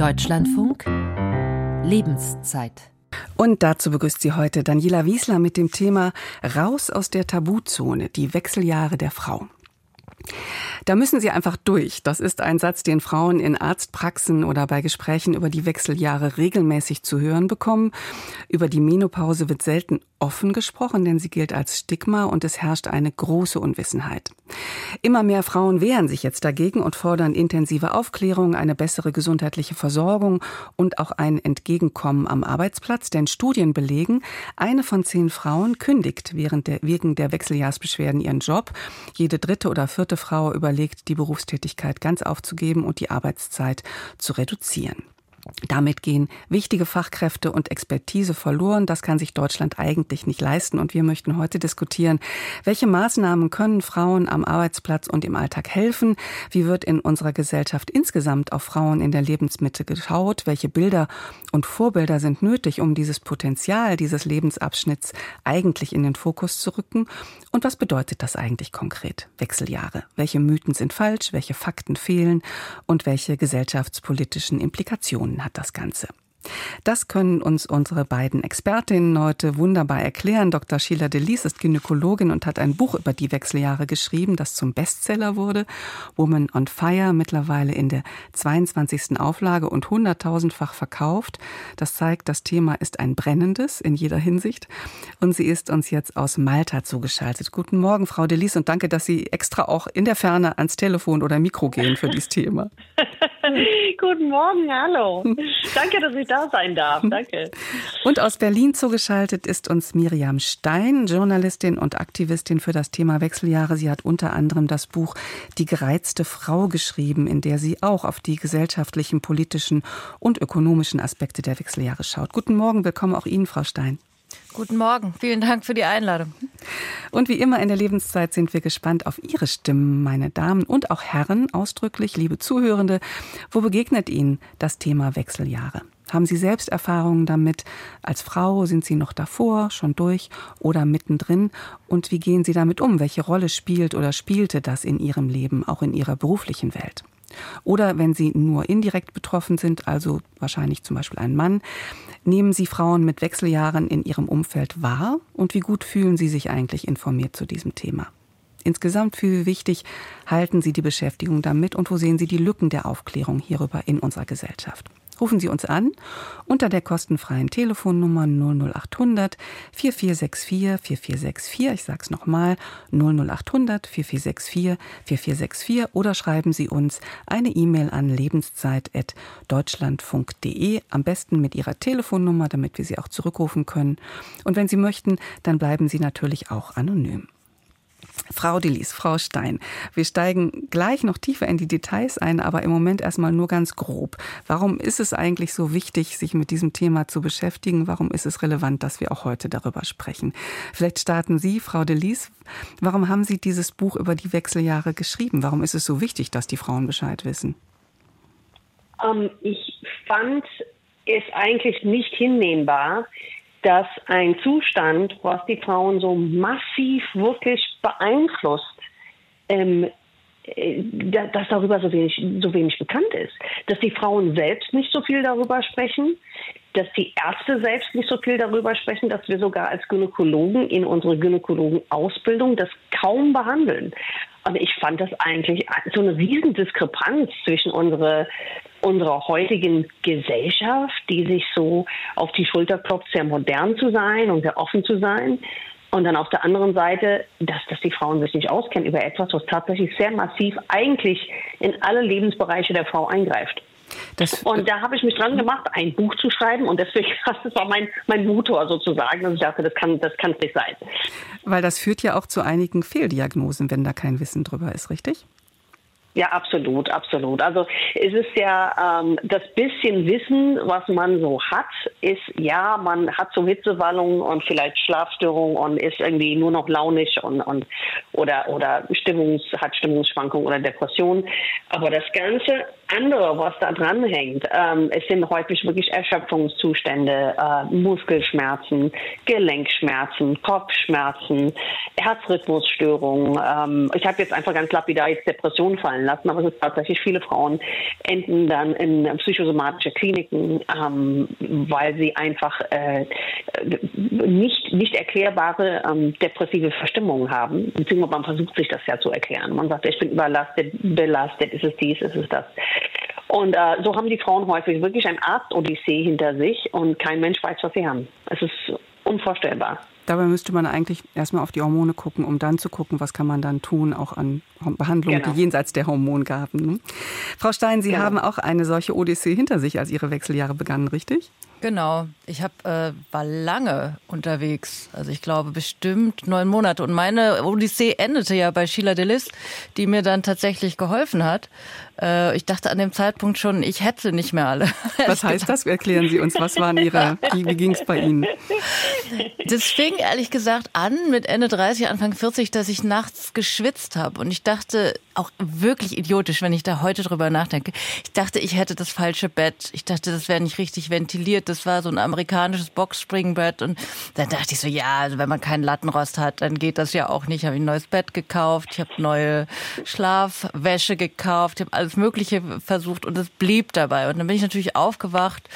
Deutschlandfunk Lebenszeit. Und dazu begrüßt sie heute Daniela Wiesler mit dem Thema Raus aus der Tabuzone, die Wechseljahre der Frau. Da müssen sie einfach durch. Das ist ein Satz, den Frauen in Arztpraxen oder bei Gesprächen über die Wechseljahre regelmäßig zu hören bekommen. Über die Menopause wird selten offen gesprochen, denn sie gilt als Stigma und es herrscht eine große Unwissenheit. Immer mehr Frauen wehren sich jetzt dagegen und fordern intensive Aufklärung, eine bessere gesundheitliche Versorgung und auch ein Entgegenkommen am Arbeitsplatz, denn Studien belegen, eine von zehn Frauen kündigt während der, wegen der Wechseljahrsbeschwerden ihren Job. Jede dritte oder vierte Frau überlegt, die Berufstätigkeit ganz aufzugeben und die Arbeitszeit zu reduzieren. Damit gehen wichtige Fachkräfte und Expertise verloren. Das kann sich Deutschland eigentlich nicht leisten. Und wir möchten heute diskutieren, welche Maßnahmen können Frauen am Arbeitsplatz und im Alltag helfen? Wie wird in unserer Gesellschaft insgesamt auf Frauen in der Lebensmitte geschaut? Welche Bilder und Vorbilder sind nötig, um dieses Potenzial dieses Lebensabschnitts eigentlich in den Fokus zu rücken? Und was bedeutet das eigentlich konkret? Wechseljahre. Welche Mythen sind falsch? Welche Fakten fehlen? Und welche gesellschaftspolitischen Implikationen hat das Ganze. Das können uns unsere beiden Expertinnen heute wunderbar erklären. Dr. Sheila Delis ist Gynäkologin und hat ein Buch über die Wechseljahre geschrieben, das zum Bestseller wurde. Woman on Fire, mittlerweile in der 22. Auflage und 100.000-fach verkauft. Das zeigt, das Thema ist ein brennendes in jeder Hinsicht. Und sie ist uns jetzt aus Malta zugeschaltet. Guten Morgen, Frau Delis, und danke, dass Sie extra auch in der Ferne ans Telefon oder Mikro gehen für dieses Thema. Guten Morgen, hallo. Danke, dass ich da sein darf. Danke. Und aus Berlin zugeschaltet ist uns Miriam Stein, Journalistin und Aktivistin für das Thema Wechseljahre. Sie hat unter anderem das Buch Die gereizte Frau geschrieben, in der sie auch auf die gesellschaftlichen, politischen und ökonomischen Aspekte der Wechseljahre schaut. Guten Morgen, willkommen auch Ihnen, Frau Stein. Guten Morgen, vielen Dank für die Einladung. Und wie immer in der Lebenszeit sind wir gespannt auf Ihre Stimmen, meine Damen und auch Herren, ausdrücklich, liebe Zuhörende. Wo begegnet Ihnen das Thema Wechseljahre? Haben Sie selbst Erfahrungen damit? Als Frau sind Sie noch davor, schon durch oder mittendrin? Und wie gehen Sie damit um? Welche Rolle spielt oder spielte das in Ihrem Leben, auch in Ihrer beruflichen Welt? Oder wenn Sie nur indirekt betroffen sind, also wahrscheinlich zum Beispiel ein Mann, nehmen Sie Frauen mit Wechseljahren in Ihrem Umfeld wahr und wie gut fühlen Sie sich eigentlich informiert zu diesem Thema? Insgesamt für wichtig halten Sie die Beschäftigung damit und wo sehen Sie die Lücken der Aufklärung hierüber in unserer Gesellschaft? Rufen Sie uns an unter der kostenfreien Telefonnummer 00800 4464 4464. Ich sage es nochmal 00800 4464 4464 oder schreiben Sie uns eine E-Mail an lebenszeit.deutschlandfunk.de. Am besten mit Ihrer Telefonnummer, damit wir Sie auch zurückrufen können. Und wenn Sie möchten, dann bleiben Sie natürlich auch anonym. Frau Delis, Frau Stein, wir steigen gleich noch tiefer in die Details ein, aber im Moment erstmal nur ganz grob. Warum ist es eigentlich so wichtig, sich mit diesem Thema zu beschäftigen? Warum ist es relevant, dass wir auch heute darüber sprechen? Vielleicht starten Sie, Frau Delis. Warum haben Sie dieses Buch über die Wechseljahre geschrieben? Warum ist es so wichtig, dass die Frauen Bescheid wissen? Um, ähm, ich fand es eigentlich nicht hinnehmbar, dass ein Zustand, was die Frauen so massiv wirklich beeinflusst, ähm, äh, dass darüber so wenig, so wenig bekannt ist. Dass die Frauen selbst nicht so viel darüber sprechen, dass die Ärzte selbst nicht so viel darüber sprechen, dass wir sogar als Gynäkologen in unserer Gynäkologenausbildung das kaum behandeln. Und ich fand das eigentlich so eine Riesendiskrepanz zwischen unserer, unserer heutigen Gesellschaft, die sich so auf die Schulter klopft, sehr modern zu sein und sehr offen zu sein. Und dann auf der anderen Seite, dass, dass die Frauen sich nicht auskennen über etwas, was tatsächlich sehr massiv eigentlich in alle Lebensbereiche der Frau eingreift. Das, und da habe ich mich dran gemacht, ein Buch zu schreiben und deswegen, das war mein, mein Motor sozusagen, dass ich dachte, das kann das kann nicht sein. Weil das führt ja auch zu einigen Fehldiagnosen, wenn da kein Wissen drüber ist, richtig? Ja, absolut, absolut. Also es ist ja ähm, das bisschen Wissen, was man so hat, ist ja, man hat so Hitzewallungen und vielleicht Schlafstörungen und ist irgendwie nur noch launisch und, und oder oder Stimmungs, hat Stimmungsschwankungen oder Depressionen. Aber das Ganze andere, was da dran hängt, ähm, es sind häufig wirklich Erschöpfungszustände, äh, Muskelschmerzen, Gelenkschmerzen, Kopfschmerzen, Herzrhythmusstörungen. Ähm, ich habe jetzt einfach ganz lapidar jetzt Depressionen fallen lassen, aber es ist tatsächlich viele Frauen enden dann in psychosomatische Kliniken, ähm, weil sie einfach äh, nicht, nicht erklärbare ähm, depressive Verstimmungen haben. Beziehungsweise man versucht sich das ja zu erklären. Man sagt, ich bin überlastet, belastet, ist es dies, ist es das. Und äh, so haben die Frauen häufig wirklich ein Arzt-Odyssee hinter sich und kein Mensch weiß, was sie haben. Es ist unvorstellbar. Dabei müsste man eigentlich erstmal auf die Hormone gucken, um dann zu gucken, was kann man dann tun, auch an Behandlungen, genau. die jenseits der Hormongaben. Ne? Frau Stein, Sie genau. haben auch eine solche Odyssee hinter sich, als Ihre Wechseljahre begannen, richtig? Genau. Ich hab, äh, war lange unterwegs. Also ich glaube bestimmt neun Monate. Und meine Odyssee endete ja bei Sheila Delis, die mir dann tatsächlich geholfen hat. Äh, ich dachte an dem Zeitpunkt schon, ich hätte nicht mehr alle. Was heißt das? Erklären Sie uns, was waren Ihre, wie, wie ging es bei Ihnen? Das fing ehrlich gesagt an mit Ende 30, Anfang 40, dass ich nachts geschwitzt habe. Und ich dachte, auch wirklich idiotisch, wenn ich da heute drüber nachdenke. Ich dachte, ich hätte das falsche Bett. Ich dachte, das wäre nicht richtig ventiliert. Das war so ein amerikanisches Boxspringbett. Und dann dachte ich so, ja, also wenn man keinen Lattenrost hat, dann geht das ja auch nicht. Ich habe ein neues Bett gekauft. Ich habe neue Schlafwäsche gekauft. Ich habe alles Mögliche versucht und es blieb dabei. Und dann bin ich natürlich aufgewacht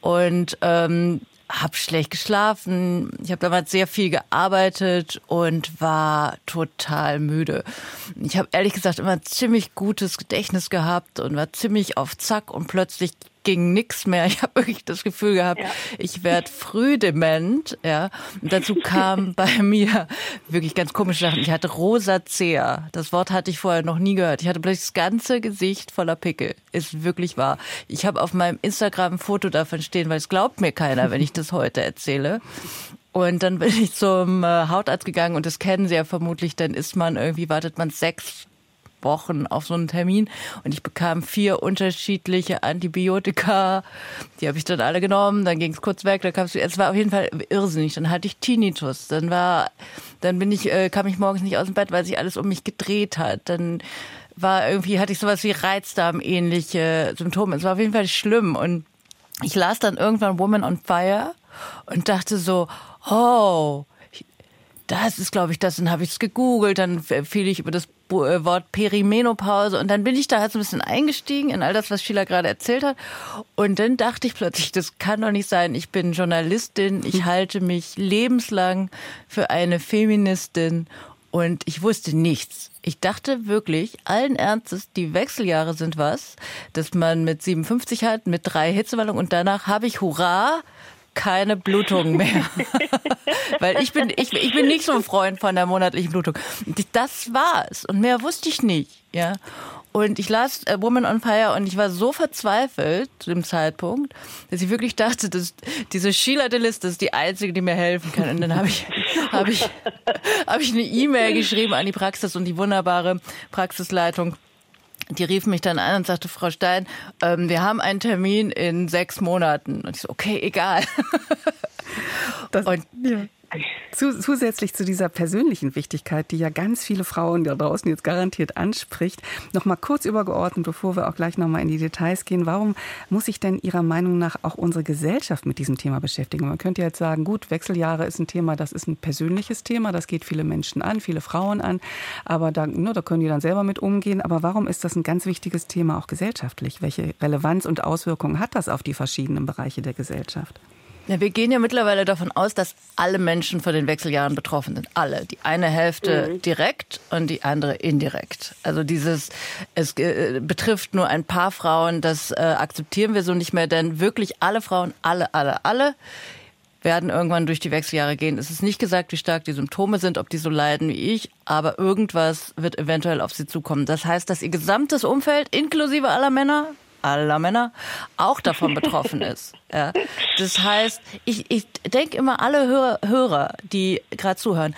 und ähm, habe schlecht geschlafen. Ich habe damals sehr viel gearbeitet und war total müde. Ich habe ehrlich gesagt immer ziemlich gutes Gedächtnis gehabt und war ziemlich auf Zack und plötzlich ging nichts mehr. Ich habe wirklich das Gefühl gehabt, ja. ich werde früh dement. Ja. Und dazu kam bei mir wirklich ganz komische Sachen. Ich hatte Rosacea. Das Wort hatte ich vorher noch nie gehört. Ich hatte plötzlich das ganze Gesicht voller Pickel. Ist wirklich wahr. Ich habe auf meinem Instagram ein Foto davon stehen, weil es glaubt mir keiner, wenn ich das heute erzähle. Und dann bin ich zum äh, Hautarzt gegangen und das kennen Sie ja vermutlich, dann ist man irgendwie, wartet man sechs Wochen auf so einen Termin und ich bekam vier unterschiedliche Antibiotika. Die habe ich dann alle genommen, dann ging es kurz weg, dann kam es, es war auf jeden Fall irrsinnig. Dann hatte ich Tinnitus, dann war, dann bin ich, äh, kam ich morgens nicht aus dem Bett, weil sich alles um mich gedreht hat. Dann war irgendwie, hatte ich sowas wie Reizdarm-ähnliche Symptome. Es war auf jeden Fall schlimm und ich las dann irgendwann Woman on Fire und dachte so, oh, das ist, glaube ich, das. Dann habe ich es gegoogelt, dann fiel ich über das äh, Wort Perimenopause und dann bin ich da halt so ein bisschen eingestiegen in all das, was Sheila gerade erzählt hat. Und dann dachte ich plötzlich, das kann doch nicht sein. Ich bin Journalistin, ich halte mich lebenslang für eine Feministin und ich wusste nichts. Ich dachte wirklich, allen Ernstes, die Wechseljahre sind was, dass man mit 57 hat, mit drei Hitzewallungen und danach habe ich Hurra keine Blutung mehr. Weil ich bin, ich, ich bin nicht so ein Freund von der monatlichen Blutung. Das war's. Und mehr wusste ich nicht, ja. Und ich las äh, Woman on Fire und ich war so verzweifelt zu dem Zeitpunkt, dass ich wirklich dachte, dass diese Sheila Delis ist die einzige, die mir helfen kann. Und dann habe ich, habe ich, habe ich eine E-Mail geschrieben an die Praxis und die wunderbare Praxisleitung die rief mich dann an und sagte, Frau Stein, ähm, wir haben einen Termin in sechs Monaten. Und ich so, okay, egal. Das, und ja. Zusätzlich zu dieser persönlichen Wichtigkeit, die ja ganz viele Frauen da draußen jetzt garantiert anspricht, noch mal kurz übergeordnet, bevor wir auch gleich noch mal in die Details gehen. Warum muss sich denn Ihrer Meinung nach auch unsere Gesellschaft mit diesem Thema beschäftigen? Man könnte jetzt sagen, gut, Wechseljahre ist ein Thema, das ist ein persönliches Thema, das geht viele Menschen an, viele Frauen an, aber da, ne, da können die dann selber mit umgehen. Aber warum ist das ein ganz wichtiges Thema auch gesellschaftlich? Welche Relevanz und Auswirkungen hat das auf die verschiedenen Bereiche der Gesellschaft? Ja, wir gehen ja mittlerweile davon aus, dass alle Menschen von den Wechseljahren betroffen sind. Alle. Die eine Hälfte mhm. direkt und die andere indirekt. Also dieses, es äh, betrifft nur ein paar Frauen, das äh, akzeptieren wir so nicht mehr, denn wirklich alle Frauen, alle, alle, alle werden irgendwann durch die Wechseljahre gehen. Es ist nicht gesagt, wie stark die Symptome sind, ob die so leiden wie ich, aber irgendwas wird eventuell auf sie zukommen. Das heißt, dass ihr gesamtes Umfeld, inklusive aller Männer, aller Männer auch davon betroffen ist. Ja. Das heißt, ich, ich denke immer, alle Hörer, Hörer die gerade zuhören,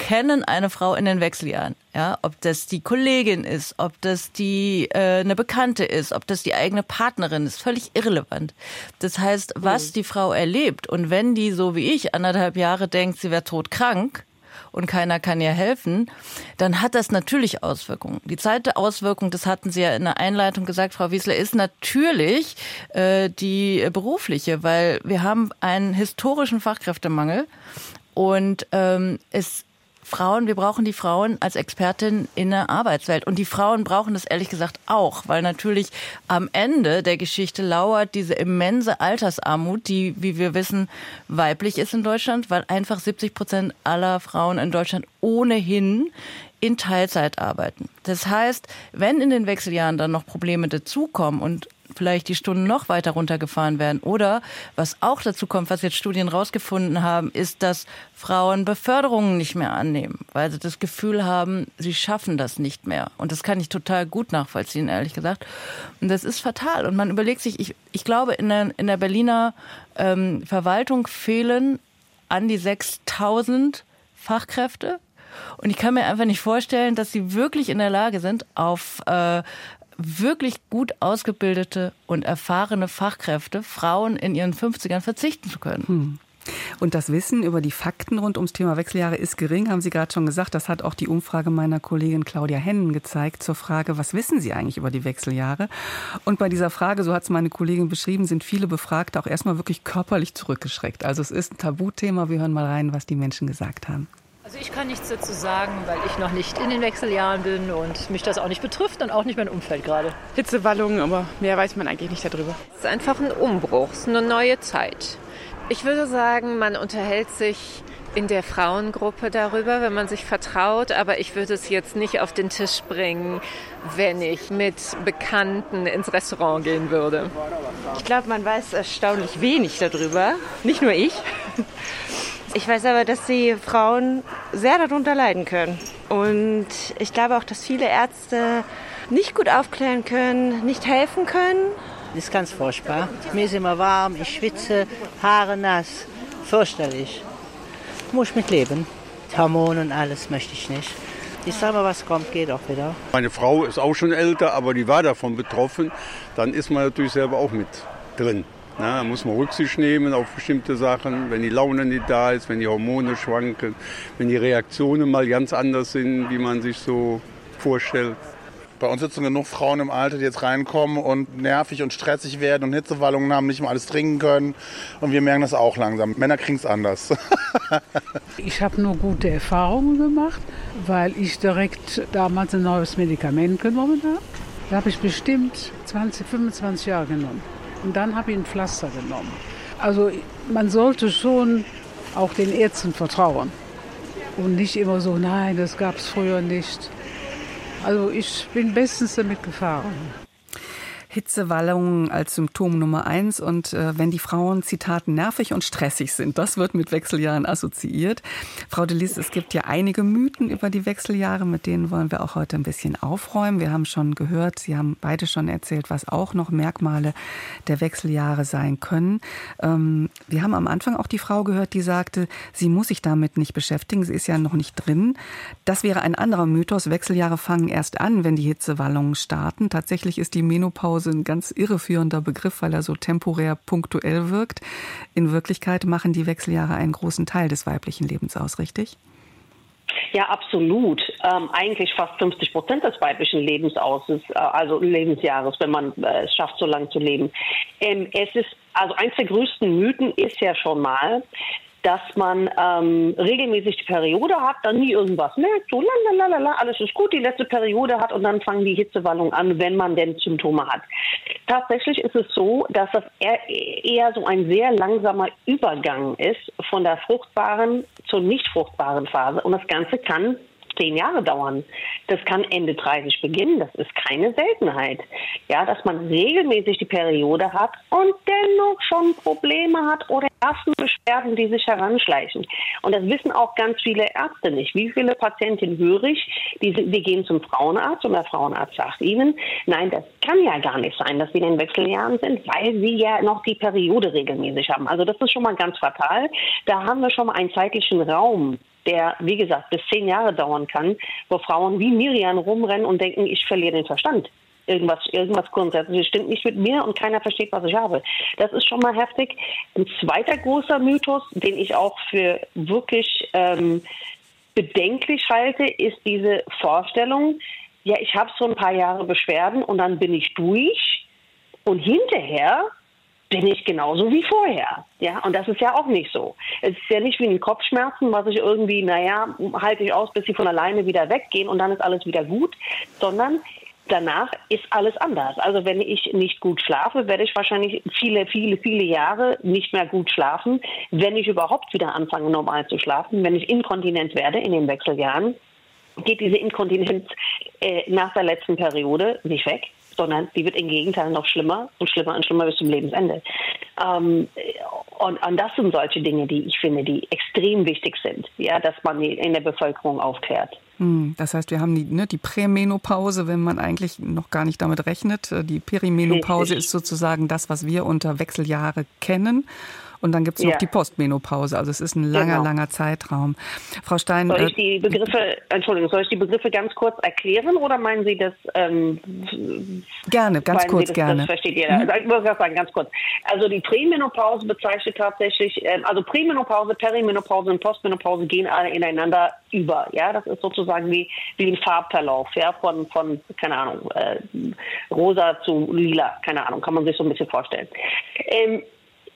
kennen eine Frau in den Wechseljahren. Ja, ob das die Kollegin ist, ob das die äh, eine Bekannte ist, ob das die eigene Partnerin ist, völlig irrelevant. Das heißt, was mhm. die Frau erlebt und wenn die so wie ich anderthalb Jahre denkt, sie wäre todkrank und keiner kann ihr helfen, dann hat das natürlich Auswirkungen. Die zweite Auswirkung, das hatten Sie ja in der Einleitung gesagt, Frau Wiesler, ist natürlich äh, die berufliche, weil wir haben einen historischen Fachkräftemangel und ähm, es Frauen, wir brauchen die Frauen als Expertin in der Arbeitswelt. Und die Frauen brauchen das ehrlich gesagt auch, weil natürlich am Ende der Geschichte lauert diese immense Altersarmut, die, wie wir wissen, weiblich ist in Deutschland, weil einfach 70 Prozent aller Frauen in Deutschland ohnehin in Teilzeit arbeiten. Das heißt, wenn in den Wechseljahren dann noch Probleme dazukommen und vielleicht die Stunden noch weiter runtergefahren werden. Oder was auch dazu kommt, was jetzt Studien rausgefunden haben, ist, dass Frauen Beförderungen nicht mehr annehmen, weil sie das Gefühl haben, sie schaffen das nicht mehr. Und das kann ich total gut nachvollziehen, ehrlich gesagt. Und das ist fatal. Und man überlegt sich, ich, ich glaube, in der, in der Berliner ähm, Verwaltung fehlen an die 6000 Fachkräfte. Und ich kann mir einfach nicht vorstellen, dass sie wirklich in der Lage sind, auf äh, wirklich gut ausgebildete und erfahrene Fachkräfte, Frauen in ihren 50ern verzichten zu können. Hm. Und das Wissen über die Fakten rund ums Thema Wechseljahre ist gering, haben Sie gerade schon gesagt. Das hat auch die Umfrage meiner Kollegin Claudia Hennen gezeigt zur Frage, was wissen Sie eigentlich über die Wechseljahre? Und bei dieser Frage, so hat es meine Kollegin beschrieben, sind viele Befragte auch erstmal wirklich körperlich zurückgeschreckt. Also es ist ein Tabuthema. Wir hören mal rein, was die Menschen gesagt haben. Also ich kann nichts dazu sagen, weil ich noch nicht in den Wechseljahren bin und mich das auch nicht betrifft und auch nicht mein Umfeld gerade. Hitzewallungen, aber mehr weiß man eigentlich nicht darüber. Es ist einfach ein Umbruch, es ist eine neue Zeit. Ich würde sagen, man unterhält sich in der Frauengruppe darüber, wenn man sich vertraut, aber ich würde es jetzt nicht auf den Tisch bringen, wenn ich mit Bekannten ins Restaurant gehen würde. Ich glaube, man weiß erstaunlich wenig darüber, nicht nur ich. Ich weiß aber, dass die Frauen sehr darunter leiden können. Und ich glaube auch, dass viele Ärzte nicht gut aufklären können, nicht helfen können. Das ist ganz furchtbar. Mir ist immer warm, ich schwitze, Haare nass. Fürchterlich. Muss ich mit leben. Hormone und alles möchte ich nicht. Ich sage mal, was kommt, geht auch wieder. Meine Frau ist auch schon älter, aber die war davon betroffen. Dann ist man natürlich selber auch mit drin. Na, da muss man Rücksicht nehmen auf bestimmte Sachen, wenn die Laune nicht da ist, wenn die Hormone schwanken, wenn die Reaktionen mal ganz anders sind, wie man sich so vorstellt. Bei uns sitzen genug Frauen im Alter, die jetzt reinkommen und nervig und stressig werden und Hitzewallungen haben, nicht mal alles trinken können. Und wir merken das auch langsam. Männer kriegen es anders. ich habe nur gute Erfahrungen gemacht, weil ich direkt damals ein neues Medikament genommen habe. Da habe ich bestimmt 20, 25 Jahre genommen. Und dann habe ich ein Pflaster genommen. Also man sollte schon auch den Ärzten vertrauen. Und nicht immer so, nein, das gab es früher nicht. Also ich bin bestens damit gefahren. Hitzewallungen als Symptom Nummer eins. Und äh, wenn die Frauen, Zitat, nervig und stressig sind, das wird mit Wechseljahren assoziiert. Frau de Lies, es gibt ja einige Mythen über die Wechseljahre, mit denen wollen wir auch heute ein bisschen aufräumen. Wir haben schon gehört, Sie haben beide schon erzählt, was auch noch Merkmale der Wechseljahre sein können. Ähm, wir haben am Anfang auch die Frau gehört, die sagte, sie muss sich damit nicht beschäftigen, sie ist ja noch nicht drin. Das wäre ein anderer Mythos. Wechseljahre fangen erst an, wenn die Hitzewallungen starten. Tatsächlich ist die Menopause Menopause ein ganz irreführender Begriff, weil er so temporär punktuell wirkt. In Wirklichkeit machen die Wechseljahre einen großen Teil des weiblichen Lebens aus, richtig? Ja, absolut. Ähm, eigentlich fast 50 Prozent des weiblichen Lebens aus, äh, also Lebensjahres, wenn man äh, es schafft, so lange zu leben. Ähm, es ist also eins der größten Mythen ist ja schon mal, dass man ähm, regelmäßig die Periode hat, dann nie irgendwas merkt, so lalalala, alles ist gut, die letzte Periode hat und dann fangen die Hitzewallungen an, wenn man denn Symptome hat. Tatsächlich ist es so, dass das eher so ein sehr langsamer Übergang ist von der fruchtbaren zur nicht fruchtbaren Phase und das Ganze kann zehn Jahre dauern. Das kann Ende 30 beginnen. Das ist keine Seltenheit. Ja, dass man regelmäßig die Periode hat und dennoch schon Probleme hat oder ersten Beschwerden, die sich heranschleichen. Und das wissen auch ganz viele Ärzte nicht. Wie viele Patientinnen höre ich, die, die gehen zum Frauenarzt und der Frauenarzt sagt ihnen, nein, das kann ja gar nicht sein, dass sie in den Wechseljahren sind, weil sie ja noch die Periode regelmäßig haben. Also das ist schon mal ganz fatal. Da haben wir schon mal einen zeitlichen Raum, der, wie gesagt, bis zehn Jahre dauern kann, wo Frauen wie Miriam rumrennen und denken, ich verliere den Verstand. Irgendwas, irgendwas grundsätzlich stimmt nicht mit mir und keiner versteht, was ich habe. Das ist schon mal heftig. Ein zweiter großer Mythos, den ich auch für wirklich ähm, bedenklich halte, ist diese Vorstellung, ja, ich habe so ein paar Jahre Beschwerden und dann bin ich durch und hinterher bin ich genauso wie vorher. Ja, und das ist ja auch nicht so. Es ist ja nicht wie ein Kopfschmerzen, was ich irgendwie, naja, halte ich aus, bis sie von alleine wieder weggehen und dann ist alles wieder gut, sondern danach ist alles anders. Also wenn ich nicht gut schlafe, werde ich wahrscheinlich viele, viele, viele Jahre nicht mehr gut schlafen. Wenn ich überhaupt wieder anfange, normal zu schlafen, wenn ich inkontinent werde in den Wechseljahren, geht diese Inkontinenz äh, nach der letzten Periode nicht weg sondern die wird im Gegenteil noch schlimmer und schlimmer und schlimmer bis zum Lebensende. Ähm, und, und, das sind solche Dinge, die ich finde, die extrem wichtig sind, ja, dass man in der Bevölkerung aufklärt. Hm, das heißt, wir haben die, ne, die Prämenopause, wenn man eigentlich noch gar nicht damit rechnet. Die Perimenopause Richtig. ist sozusagen das, was wir unter Wechseljahre kennen. Und dann gibt es noch ja. die Postmenopause. Also es ist ein langer, genau. langer Zeitraum. Frau Stein. Soll ich äh, die Begriffe, Entschuldigung, soll ich die Begriffe ganz kurz erklären oder meinen Sie das? Ähm, gerne, ganz kurz, das, gerne. Das versteht jeder. Mhm. Ich muss das sagen, ganz kurz. Also die Prämenopause bezeichnet tatsächlich, äh, also Prämenopause, Perimenopause und Postmenopause gehen alle ineinander über. Ja, das ist sozusagen wie, wie ein Farbverlauf, ja, von, von keine Ahnung, äh, rosa zu lila, keine Ahnung, kann man sich so ein bisschen vorstellen. Ähm,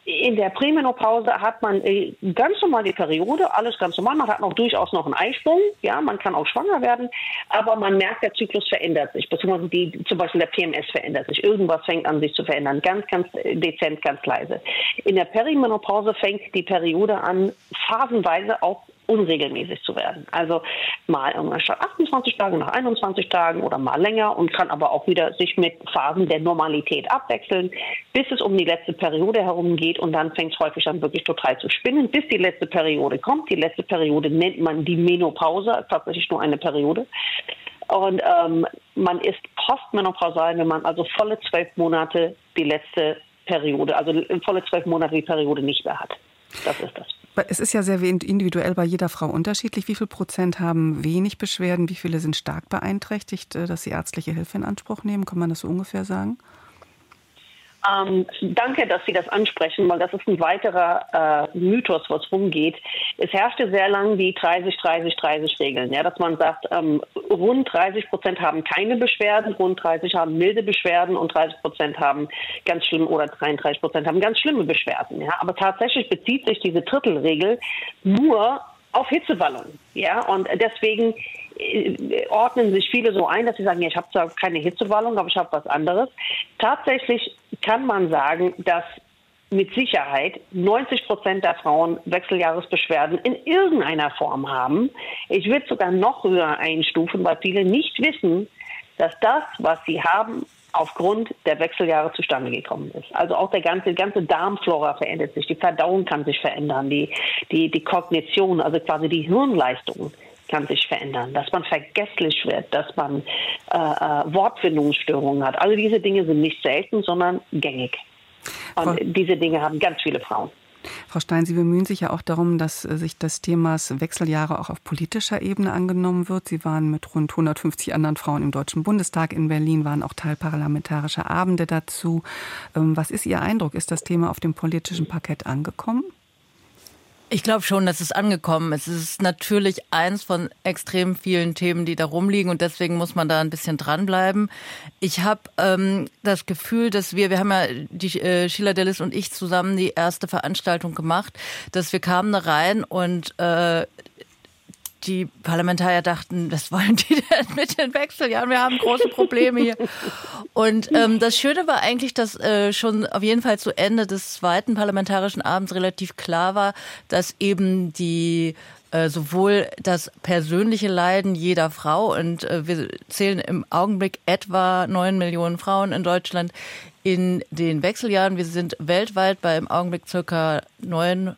in der Prämenopause hat man äh, ganz normal die Periode, alles ganz normal. Man hat noch durchaus noch einen Eisprung, ja, man kann auch schwanger werden, aber man merkt, der Zyklus verändert sich, beziehungsweise die, zum Beispiel der PMS verändert sich. Irgendwas fängt an, sich zu verändern, ganz, ganz dezent, ganz leise. In der Perimenopause fängt die Periode an, phasenweise auch unregelmäßig zu werden. Also mal statt 28 Tage nach 21 Tagen oder mal länger und kann aber auch wieder sich mit Phasen der Normalität abwechseln, bis es um die letzte Periode herum geht und dann fängt es häufig an wirklich total zu spinnen, bis die letzte Periode kommt. Die letzte Periode nennt man die Menopause, tatsächlich nur eine Periode. Und ähm, man ist postmenopausal, wenn man also volle zwölf Monate die letzte Periode, also volle zwölf Monate die Periode nicht mehr hat. Das ist das. Es ist ja sehr individuell bei jeder Frau unterschiedlich. Wie viel Prozent haben wenig Beschwerden? Wie viele sind stark beeinträchtigt, äh, dass sie ärztliche Hilfe in Anspruch nehmen? Kann man das so ungefähr sagen? Ähm, danke, dass Sie das ansprechen, weil das ist ein weiterer äh, Mythos, was rumgeht. Es herrschte sehr lang die 30-30-30-Regeln, ja, dass man sagt, ähm, rund 30 Prozent haben keine Beschwerden, rund 30 haben milde Beschwerden und 30 Prozent haben ganz schlimm oder 33 Prozent haben ganz schlimme Beschwerden. Ja. Aber tatsächlich bezieht sich diese Drittelregel nur auf Hitzewallungen. Ja, und deswegen ordnen sich viele so ein, dass sie sagen, ja, ich habe zwar keine Hitzewallung, aber ich habe was anderes. Tatsächlich kann man sagen, dass mit Sicherheit 90 Prozent der Frauen Wechseljahresbeschwerden in irgendeiner Form haben. Ich würde sogar noch höher einstufen, weil viele nicht wissen, dass das, was sie haben, aufgrund der Wechseljahre zustande gekommen ist. Also auch der ganze, ganze Darmflora verändert sich, die Verdauung kann sich verändern, die, die, die Kognition, also quasi die Hirnleistung kann sich verändern, dass man vergesslich wird, dass man äh, äh, Wortfindungsstörungen hat. Alle diese Dinge sind nicht selten, sondern gängig. Und Frau, diese Dinge haben ganz viele Frauen. Frau Stein, Sie bemühen sich ja auch darum, dass äh, sich das Themas Wechseljahre auch auf politischer Ebene angenommen wird. Sie waren mit rund 150 anderen Frauen im Deutschen Bundestag in Berlin, waren auch Teil parlamentarischer Abende dazu. Ähm, was ist Ihr Eindruck? Ist das Thema auf dem politischen Parkett angekommen? Ich glaube schon, dass es angekommen ist. Es ist natürlich eins von extrem vielen Themen, die da rumliegen und deswegen muss man da ein bisschen dranbleiben. Ich habe ähm, das Gefühl, dass wir, wir haben ja die äh, Sheila Dellis und ich zusammen die erste Veranstaltung gemacht, dass wir kamen da rein und äh, die Parlamentarier dachten, was wollen die denn mit den Wechseljahren? Wir haben große Probleme hier. Und ähm, das Schöne war eigentlich, dass äh, schon auf jeden Fall zu Ende des zweiten parlamentarischen Abends relativ klar war, dass eben die äh, sowohl das persönliche Leiden jeder Frau und äh, wir zählen im Augenblick etwa neun Millionen Frauen in Deutschland in den Wechseljahren. Wir sind weltweit bei im Augenblick circa neun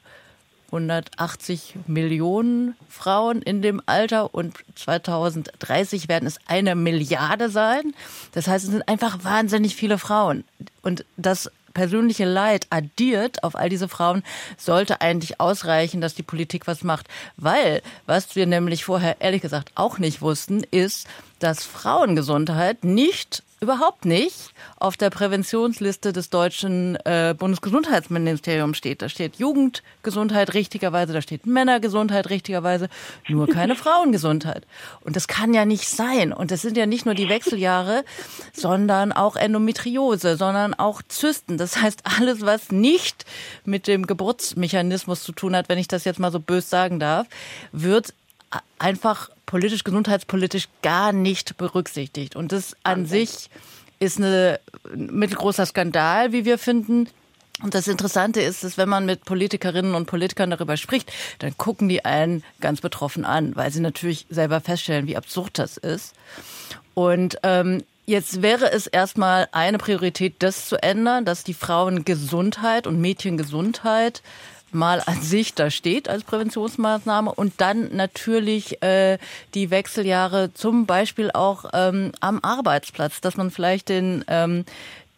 180 Millionen Frauen in dem Alter und 2030 werden es eine Milliarde sein. Das heißt, es sind einfach wahnsinnig viele Frauen. Und das persönliche Leid addiert auf all diese Frauen sollte eigentlich ausreichen, dass die Politik was macht. Weil, was wir nämlich vorher ehrlich gesagt auch nicht wussten, ist, dass Frauengesundheit nicht überhaupt nicht auf der Präventionsliste des deutschen äh, Bundesgesundheitsministeriums steht. Da steht Jugendgesundheit richtigerweise, da steht Männergesundheit richtigerweise, nur keine Frauengesundheit. Und das kann ja nicht sein. Und das sind ja nicht nur die Wechseljahre, sondern auch Endometriose, sondern auch Zysten. Das heißt, alles, was nicht mit dem Geburtsmechanismus zu tun hat, wenn ich das jetzt mal so bös sagen darf, wird einfach politisch, gesundheitspolitisch gar nicht berücksichtigt. Und das an sich ist eine, ein mittelgroßer Skandal, wie wir finden. Und das Interessante ist, dass wenn man mit Politikerinnen und Politikern darüber spricht, dann gucken die einen ganz betroffen an, weil sie natürlich selber feststellen, wie absurd das ist. Und ähm, jetzt wäre es erstmal eine Priorität, das zu ändern, dass die Frauengesundheit und Mädchengesundheit mal an sich da steht als Präventionsmaßnahme und dann natürlich äh, die Wechseljahre zum Beispiel auch ähm, am Arbeitsplatz, dass man vielleicht den ähm,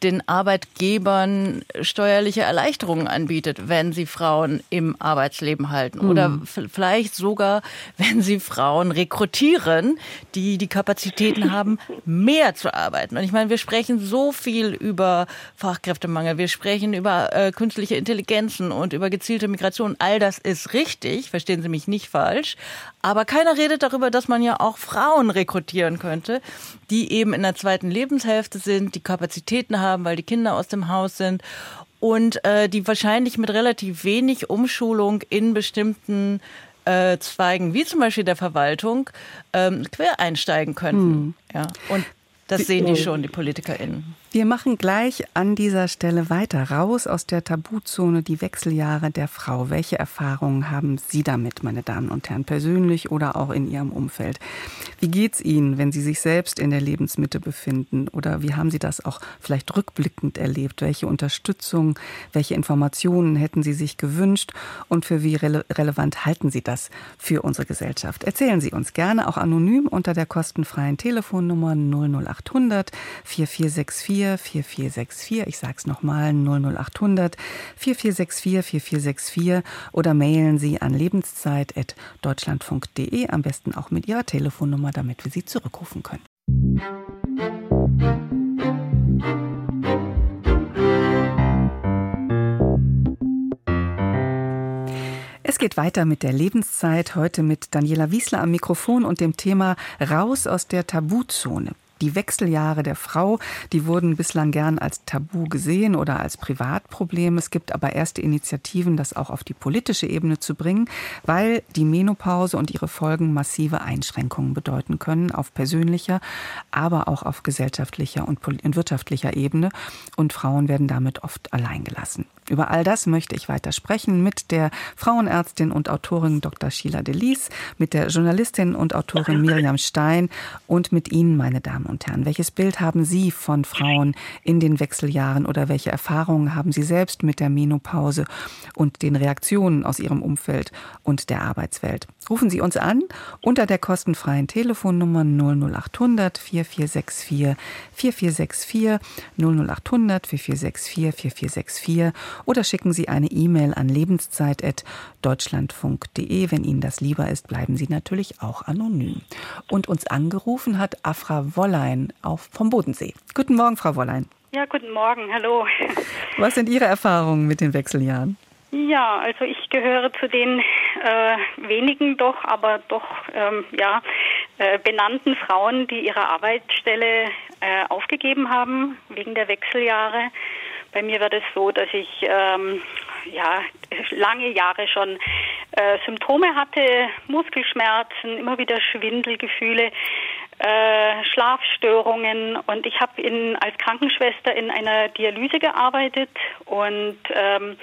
den Arbeitgebern steuerliche Erleichterungen anbietet, wenn sie Frauen im Arbeitsleben halten. Mhm. Oder vielleicht sogar, wenn sie Frauen rekrutieren, die die Kapazitäten haben, mehr zu arbeiten. Und ich meine, wir sprechen so viel über Fachkräftemangel, wir sprechen über äh, künstliche Intelligenzen und über gezielte Migration. All das ist richtig, verstehen Sie mich nicht falsch. Aber keiner redet darüber, dass man ja auch Frauen rekrutieren könnte, die eben in der zweiten Lebenshälfte sind, die Kapazitäten haben, weil die Kinder aus dem Haus sind und äh, die wahrscheinlich mit relativ wenig Umschulung in bestimmten äh, Zweigen, wie zum Beispiel der Verwaltung, ähm, quer einsteigen könnten. Hm. Ja. Und das sehen die schon, die PolitikerInnen. Wir machen gleich an dieser Stelle weiter. Raus aus der Tabuzone, die Wechseljahre der Frau. Welche Erfahrungen haben Sie damit, meine Damen und Herren, persönlich oder auch in Ihrem Umfeld? Wie geht's Ihnen, wenn Sie sich selbst in der Lebensmitte befinden? Oder wie haben Sie das auch vielleicht rückblickend erlebt? Welche Unterstützung, welche Informationen hätten Sie sich gewünscht? Und für wie rele relevant halten Sie das für unsere Gesellschaft? Erzählen Sie uns gerne auch anonym unter der kostenfreien Telefonnummer 00800 4464 4464. Ich sage es nochmal 00800 4464 4464 oder mailen Sie an lebenszeit.deutschlandfunk.de, am besten auch mit Ihrer Telefonnummer, damit wir Sie zurückrufen können. Es geht weiter mit der Lebenszeit, heute mit Daniela Wiesler am Mikrofon und dem Thema Raus aus der Tabuzone. Die Wechseljahre der Frau, die wurden bislang gern als Tabu gesehen oder als Privatproblem. Es gibt aber erste Initiativen, das auch auf die politische Ebene zu bringen, weil die Menopause und ihre Folgen massive Einschränkungen bedeuten können auf persönlicher, aber auch auf gesellschaftlicher und wirtschaftlicher Ebene. Und Frauen werden damit oft alleingelassen. Über all das möchte ich weiter sprechen mit der Frauenärztin und Autorin Dr. Sheila Delis, mit der Journalistin und Autorin Miriam Stein und mit Ihnen, meine Damen und Herren. Welches Bild haben Sie von Frauen in den Wechseljahren oder welche Erfahrungen haben Sie selbst mit der Menopause und den Reaktionen aus Ihrem Umfeld und der Arbeitswelt? Rufen Sie uns an unter der kostenfreien Telefonnummer 00800 4464 4464 00800 4464 4464 oder schicken Sie eine E-Mail an lebenszeit.deutschlandfunk.de. Wenn Ihnen das lieber ist, bleiben Sie natürlich auch anonym. Und uns angerufen hat Afra Wollein auf, vom Bodensee. Guten Morgen, Frau Wollein. Ja, guten Morgen, hallo. Was sind Ihre Erfahrungen mit den Wechseljahren? Ja, also ich gehöre zu den äh, wenigen doch, aber doch ähm, ja äh, benannten Frauen, die ihre Arbeitsstelle äh, aufgegeben haben wegen der Wechseljahre. Bei mir war das so, dass ich ähm, ja lange Jahre schon äh, Symptome hatte, Muskelschmerzen, immer wieder Schwindelgefühle, äh, Schlafstörungen und ich habe als Krankenschwester in einer Dialyse gearbeitet und ähm,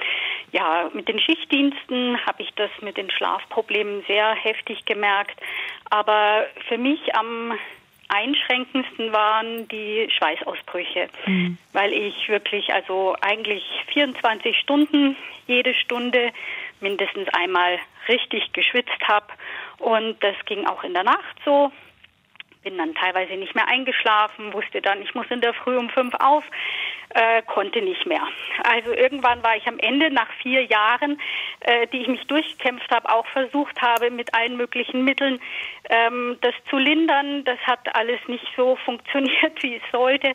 ja mit den Schichtdiensten habe ich das mit den Schlafproblemen sehr heftig gemerkt. Aber für mich am einschränkendsten waren die Schweißausbrüche, mhm. weil ich wirklich also eigentlich 24 Stunden jede Stunde mindestens einmal richtig geschwitzt habe und das ging auch in der Nacht so. Bin dann teilweise nicht mehr eingeschlafen, wusste dann, ich muss in der Früh um fünf auf, äh, konnte nicht mehr. Also irgendwann war ich am Ende nach vier Jahren, äh, die ich mich durchgekämpft habe, auch versucht habe, mit allen möglichen Mitteln ähm, das zu lindern. Das hat alles nicht so funktioniert, wie es sollte.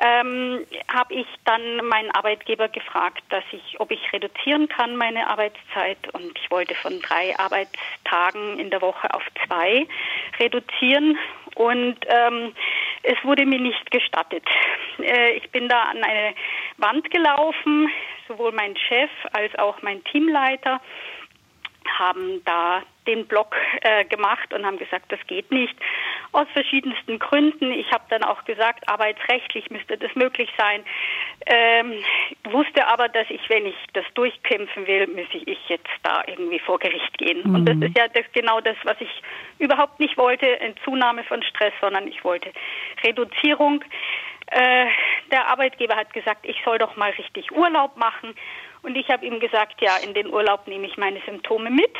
Ähm, habe ich dann meinen Arbeitgeber gefragt, dass ich, ob ich reduzieren kann meine Arbeitszeit und ich wollte von drei Arbeitstagen in der Woche auf zwei reduzieren und ähm, es wurde mir nicht gestattet. Äh, ich bin da an eine Wand gelaufen, sowohl mein Chef als auch mein Teamleiter haben da den Block äh, gemacht und haben gesagt, das geht nicht aus verschiedensten Gründen. Ich habe dann auch gesagt, arbeitsrechtlich müsste das möglich sein. Ähm, wusste aber, dass ich, wenn ich das durchkämpfen will, müsse ich jetzt da irgendwie vor Gericht gehen. Mhm. Und das ist ja das, genau das, was ich überhaupt nicht wollte, eine Zunahme von Stress, sondern ich wollte Reduzierung. Äh, der Arbeitgeber hat gesagt, ich soll doch mal richtig Urlaub machen. Und ich habe ihm gesagt, ja, in den Urlaub nehme ich meine Symptome mit.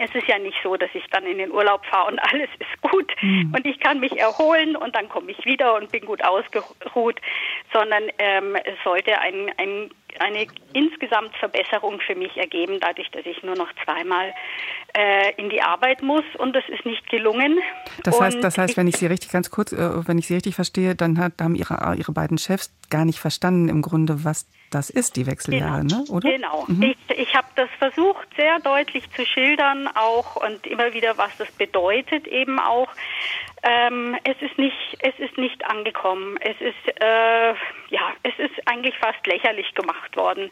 Es ist ja nicht so, dass ich dann in den Urlaub fahre und alles ist gut mhm. und ich kann mich erholen und dann komme ich wieder und bin gut ausgeruht, sondern ähm, es sollte ein, ein, eine insgesamt Verbesserung für mich ergeben, dadurch, dass ich nur noch zweimal äh, in die Arbeit muss und das ist nicht gelungen. Das heißt, das heißt, wenn ich Sie richtig ganz kurz, äh, wenn ich Sie richtig verstehe, dann hat, haben Ihre, Ihre beiden Chefs gar nicht verstanden im Grunde, was das ist, die Wechseljahre, genau. ne? oder? Genau. Mhm. Ich, ich habe das versucht, sehr deutlich zu schildern auch und immer wieder, was das bedeutet eben auch. Ähm, es ist nicht, es ist nicht angekommen. Es ist, äh, ja, es ist eigentlich fast lächerlich gemacht worden.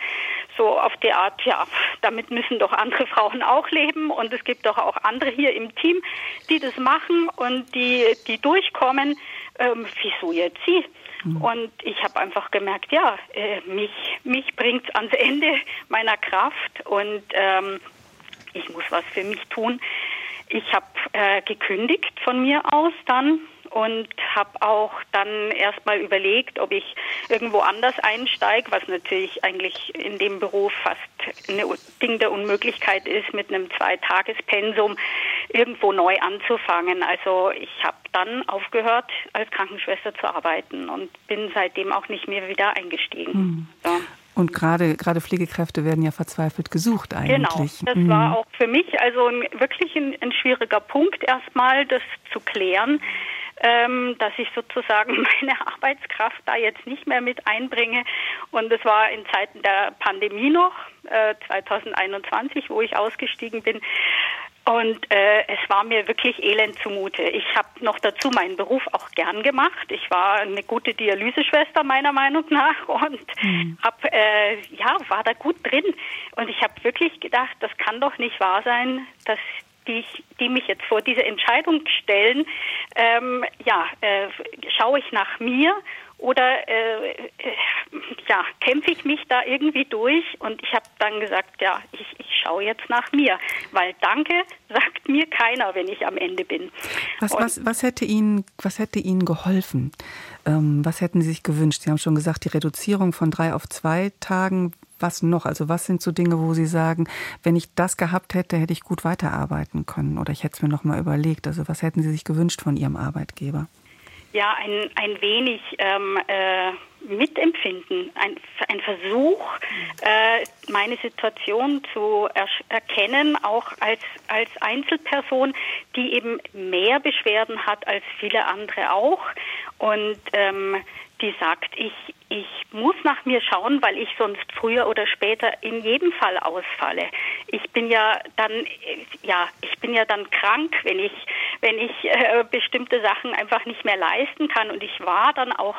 So auf die Art, ja, damit müssen doch andere Frauen auch leben und es gibt doch auch andere hier im Team, die das machen und die, die durchkommen. Ähm, wieso jetzt sie? Mhm. Und ich habe einfach gemerkt, ja, äh, mich, mich bringt es ans Ende meiner Kraft und ähm, ich muss was für mich tun. Ich habe äh, gekündigt von mir aus dann und habe auch dann erstmal überlegt, ob ich irgendwo anders einsteige, was natürlich eigentlich in dem Beruf fast ein Ding der Unmöglichkeit ist, mit einem Zweitagespensum irgendwo neu anzufangen. Also ich habe dann aufgehört, als Krankenschwester zu arbeiten und bin seitdem auch nicht mehr wieder eingestiegen. Hm. So. Und gerade gerade Pflegekräfte werden ja verzweifelt gesucht eigentlich. Genau, das mhm. war auch für mich also ein, wirklich ein, ein schwieriger Punkt erstmal, das zu klären ähm, dass ich sozusagen meine Arbeitskraft da jetzt nicht mehr mit einbringe. Und das war in Zeiten der Pandemie noch, äh, 2021, wo ich ausgestiegen bin. Und äh, es war mir wirklich elend zumute. Ich habe noch dazu meinen Beruf auch gern gemacht. Ich war eine gute Dialyseschwester meiner Meinung nach und mhm. hab, äh, ja, war da gut drin. Und ich habe wirklich gedacht, das kann doch nicht wahr sein, dass die, ich, die mich jetzt vor diese Entscheidung stellen, ähm, ja, äh, schaue ich nach mir oder äh, äh, ja, kämpfe ich mich da irgendwie durch? Und ich habe dann gesagt, ja, ich, ich schaue jetzt nach mir, weil Danke sagt mir keiner, wenn ich am Ende bin. Was, was, was, hätte, Ihnen, was hätte Ihnen geholfen? Ähm, was hätten Sie sich gewünscht? Sie haben schon gesagt, die Reduzierung von drei auf zwei Tagen was noch? Also was sind so Dinge, wo Sie sagen, wenn ich das gehabt hätte, hätte ich gut weiterarbeiten können oder ich hätte es mir noch mal überlegt. Also was hätten Sie sich gewünscht von Ihrem Arbeitgeber? Ja, ein, ein wenig ähm, äh, Mitempfinden, ein, ein Versuch, äh, meine Situation zu er erkennen, auch als, als Einzelperson, die eben mehr Beschwerden hat als viele andere auch. Und ähm, die sagt, ich, ich muss nach mir schauen, weil ich sonst früher oder später in jedem Fall ausfalle. Ich bin ja dann, ja, ich bin ja dann krank, wenn ich, wenn ich äh, bestimmte Sachen einfach nicht mehr leisten kann. Und ich war dann auch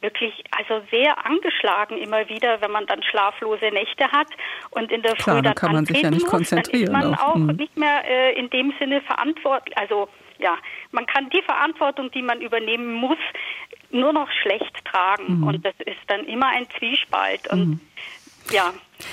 wirklich, also sehr angeschlagen immer wieder, wenn man dann schlaflose Nächte hat und in der Klar, Früh dann kann man sich ja nicht muss, konzentrieren. Dann ist man auch, auch mhm. nicht mehr äh, in dem Sinne verantwortlich, also ja, man kann die Verantwortung, die man übernehmen muss, nur noch schlecht tragen. Mhm. Und das ist dann immer ein Zwiespalt. Und mhm. ja.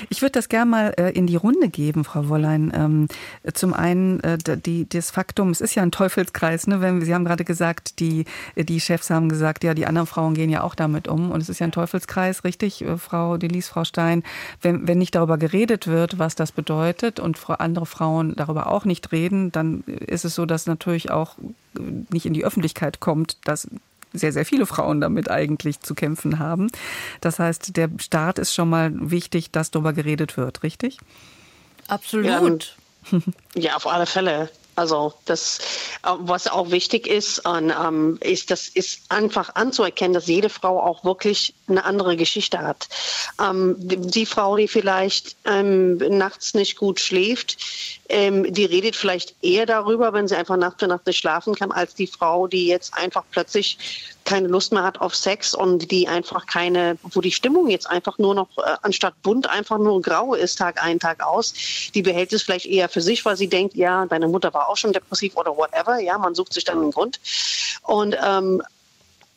Ich würde das gerne mal äh, in die Runde geben, Frau Wollein. Ähm, zum einen äh, die, das Faktum, es ist ja ein Teufelskreis. Ne? Wenn, Sie haben gerade gesagt, die, die Chefs haben gesagt, ja, die anderen Frauen gehen ja auch damit um. Und es ist ja ein Teufelskreis, richtig, äh, Frau Delis, Frau Stein. Wenn, wenn nicht darüber geredet wird, was das bedeutet und andere Frauen darüber auch nicht reden, dann ist es so, dass natürlich auch nicht in die Öffentlichkeit kommt, dass sehr, sehr viele Frauen damit eigentlich zu kämpfen haben. Das heißt, der Staat ist schon mal wichtig, dass darüber geredet wird, richtig? Absolut. Ja, ja auf alle Fälle. Also das, äh, was auch wichtig ist, ähm, ist, das ist einfach anzuerkennen, dass jede Frau auch wirklich eine andere Geschichte hat. Ähm, die, Frau, die vielleicht ähm, nachts nicht gut schläft, die redet vielleicht eher darüber, wenn sie einfach Nacht für Nacht nicht schlafen kann, als die Frau, die jetzt einfach plötzlich keine Lust mehr hat auf Sex und die einfach keine, wo die Stimmung jetzt einfach nur noch äh, anstatt bunt einfach nur grau ist, Tag ein, Tag aus. Die behält es vielleicht eher für sich, weil sie denkt, ja, deine Mutter war auch schon depressiv oder whatever. Ja, man sucht sich dann einen Grund. Und ähm,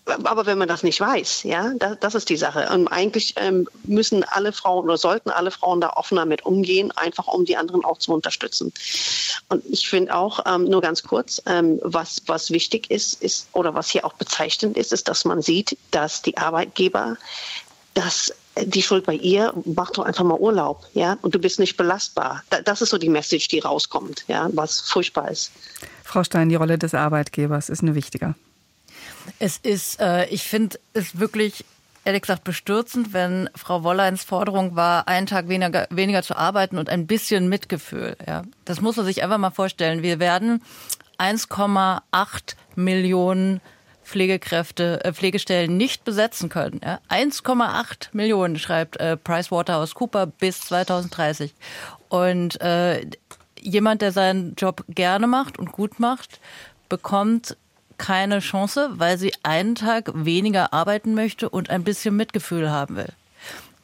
aber wenn man das nicht weiß, ja, das, das ist die Sache. Und eigentlich ähm, müssen alle Frauen oder sollten alle Frauen da offener mit umgehen, einfach um die anderen auch zu unterstützen. Und ich finde auch, ähm, nur ganz kurz, ähm, was, was wichtig ist, ist, oder was hier auch bezeichnend ist, ist, dass man sieht, dass die Arbeitgeber, dass die Schuld bei ihr, mach doch einfach mal Urlaub, ja, und du bist nicht belastbar. Das ist so die Message, die rauskommt, ja, was furchtbar ist. Frau Stein, die Rolle des Arbeitgebers ist eine wichtige. Es ist, äh, ich finde es wirklich ehrlich gesagt bestürzend, wenn Frau Wolleins Forderung war, einen Tag weniger, weniger zu arbeiten und ein bisschen Mitgefühl. Ja. Das muss man sich einfach mal vorstellen. Wir werden 1,8 Millionen Pflegekräfte, äh, Pflegestellen nicht besetzen können. Ja. 1,8 Millionen schreibt äh, PricewaterhouseCooper bis 2030. Und äh, jemand, der seinen Job gerne macht und gut macht, bekommt keine Chance, weil sie einen Tag weniger arbeiten möchte und ein bisschen Mitgefühl haben will.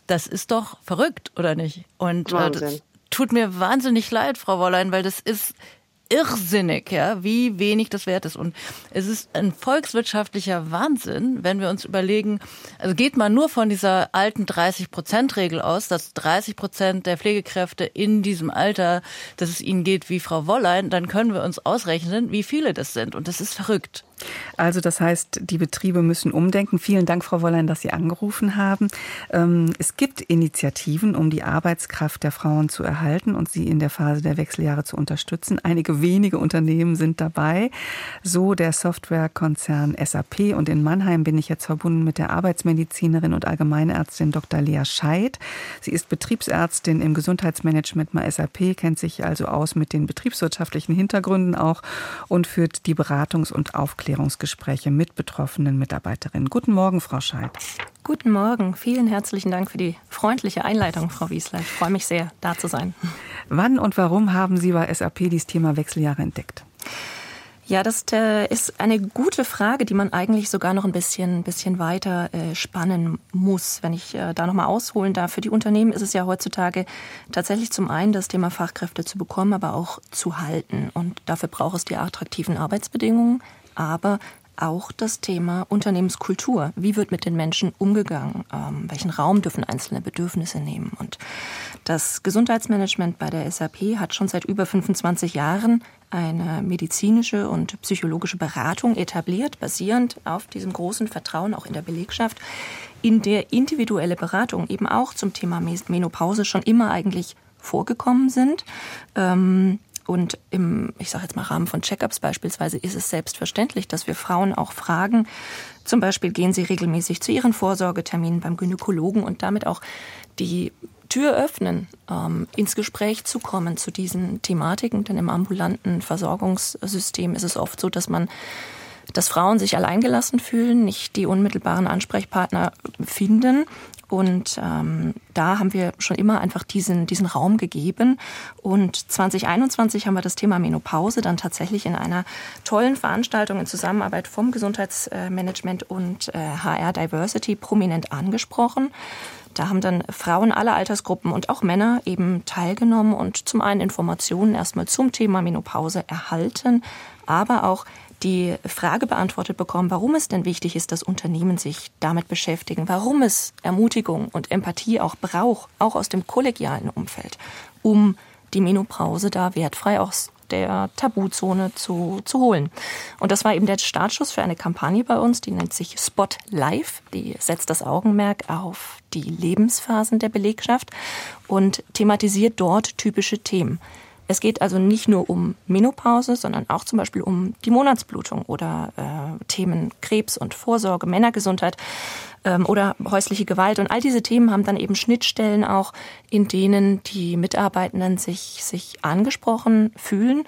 Das ist doch verrückt, oder nicht? Und äh, das tut mir wahnsinnig leid, Frau Wollein, weil das ist irrsinnig, ja, wie wenig das wert ist. Und es ist ein volkswirtschaftlicher Wahnsinn, wenn wir uns überlegen, also geht man nur von dieser alten 30-Prozent-Regel aus, dass 30 Prozent der Pflegekräfte in diesem Alter, dass es ihnen geht wie Frau Wollein, dann können wir uns ausrechnen, wie viele das sind. Und das ist verrückt. Also das heißt, die Betriebe müssen umdenken. Vielen Dank, Frau Wollein, dass Sie angerufen haben. Ähm, es gibt Initiativen, um die Arbeitskraft der Frauen zu erhalten und sie in der Phase der Wechseljahre zu unterstützen. Einige wenige Unternehmen sind dabei, so der Softwarekonzern SAP. Und in Mannheim bin ich jetzt verbunden mit der Arbeitsmedizinerin und Allgemeinärztin Dr. Lea Scheid. Sie ist Betriebsärztin im Gesundheitsmanagement bei SAP, kennt sich also aus mit den betriebswirtschaftlichen Hintergründen auch und führt die Beratungs- und Aufklärung Aufklärungsgespräche mit betroffenen Mitarbeiterinnen. Guten Morgen, Frau Scheid. Guten Morgen. Vielen herzlichen Dank für die freundliche Einleitung, Frau Wiesler. Ich freue mich sehr, da zu sein. Wann und warum haben Sie bei SAP dieses Thema Wechseljahre entdeckt? Ja, das äh, ist eine gute Frage, die man eigentlich sogar noch ein bisschen, bisschen weiter äh, spannen muss. Wenn ich äh, da nochmal ausholen darf. Für die Unternehmen ist es ja heutzutage tatsächlich zum einen das Thema Fachkräfte zu bekommen, aber auch zu halten. Und dafür braucht es die attraktiven Arbeitsbedingungen, aber auch das Thema Unternehmenskultur. Wie wird mit den Menschen umgegangen? Ähm, welchen Raum dürfen einzelne Bedürfnisse nehmen? Und das Gesundheitsmanagement bei der SAP hat schon seit über 25 Jahren eine medizinische und psychologische Beratung etabliert, basierend auf diesem großen Vertrauen auch in der Belegschaft, in der individuelle Beratung eben auch zum Thema Menopause schon immer eigentlich vorgekommen sind. Ähm, und im, ich sage jetzt mal, Rahmen von Check-ups beispielsweise ist es selbstverständlich, dass wir Frauen auch fragen, zum Beispiel gehen sie regelmäßig zu ihren Vorsorgeterminen beim Gynäkologen und damit auch die Tür öffnen, ähm, ins Gespräch zu kommen zu diesen Thematiken. Denn im ambulanten Versorgungssystem ist es oft so, dass man dass Frauen sich alleingelassen fühlen, nicht die unmittelbaren Ansprechpartner finden und ähm, da haben wir schon immer einfach diesen, diesen Raum gegeben. Und 2021 haben wir das Thema Menopause dann tatsächlich in einer tollen Veranstaltung in Zusammenarbeit vom Gesundheitsmanagement und äh, HR Diversity prominent angesprochen. Da haben dann Frauen aller Altersgruppen und auch Männer eben teilgenommen und zum einen Informationen erstmal zum Thema Menopause erhalten, aber auch die Frage beantwortet bekommen, warum es denn wichtig ist, dass Unternehmen sich damit beschäftigen, warum es Ermutigung und Empathie auch braucht, auch aus dem kollegialen Umfeld, um die Menopause da wertfrei aus der Tabuzone zu, zu holen. Und das war eben der Startschuss für eine Kampagne bei uns, die nennt sich Spot Life. Die setzt das Augenmerk auf die Lebensphasen der Belegschaft und thematisiert dort typische Themen. Es geht also nicht nur um Menopause, sondern auch zum Beispiel um die Monatsblutung oder äh, Themen Krebs und Vorsorge, Männergesundheit ähm, oder häusliche Gewalt. Und all diese Themen haben dann eben Schnittstellen auch, in denen die Mitarbeitenden sich, sich angesprochen fühlen.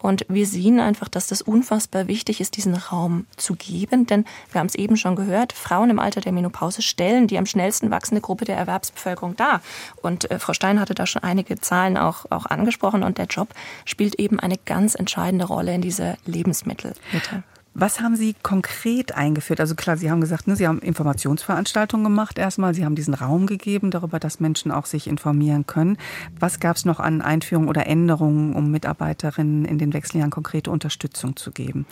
Und wir sehen einfach, dass das unfassbar wichtig ist, diesen Raum zu geben. Denn wir haben es eben schon gehört, Frauen im Alter der Menopause stellen die am schnellsten wachsende Gruppe der Erwerbsbevölkerung dar. Und äh, Frau Stein hatte da schon einige Zahlen auch, auch angesprochen. Und der Job spielt eben eine ganz entscheidende Rolle in dieser Lebensmittelmitte. Was haben Sie konkret eingeführt? Also klar, Sie haben gesagt, ne, Sie haben Informationsveranstaltungen gemacht erstmal. Sie haben diesen Raum gegeben darüber, dass Menschen auch sich informieren können. Was gab es noch an Einführungen oder Änderungen, um Mitarbeiterinnen in den Wechseljahren konkrete Unterstützung zu geben?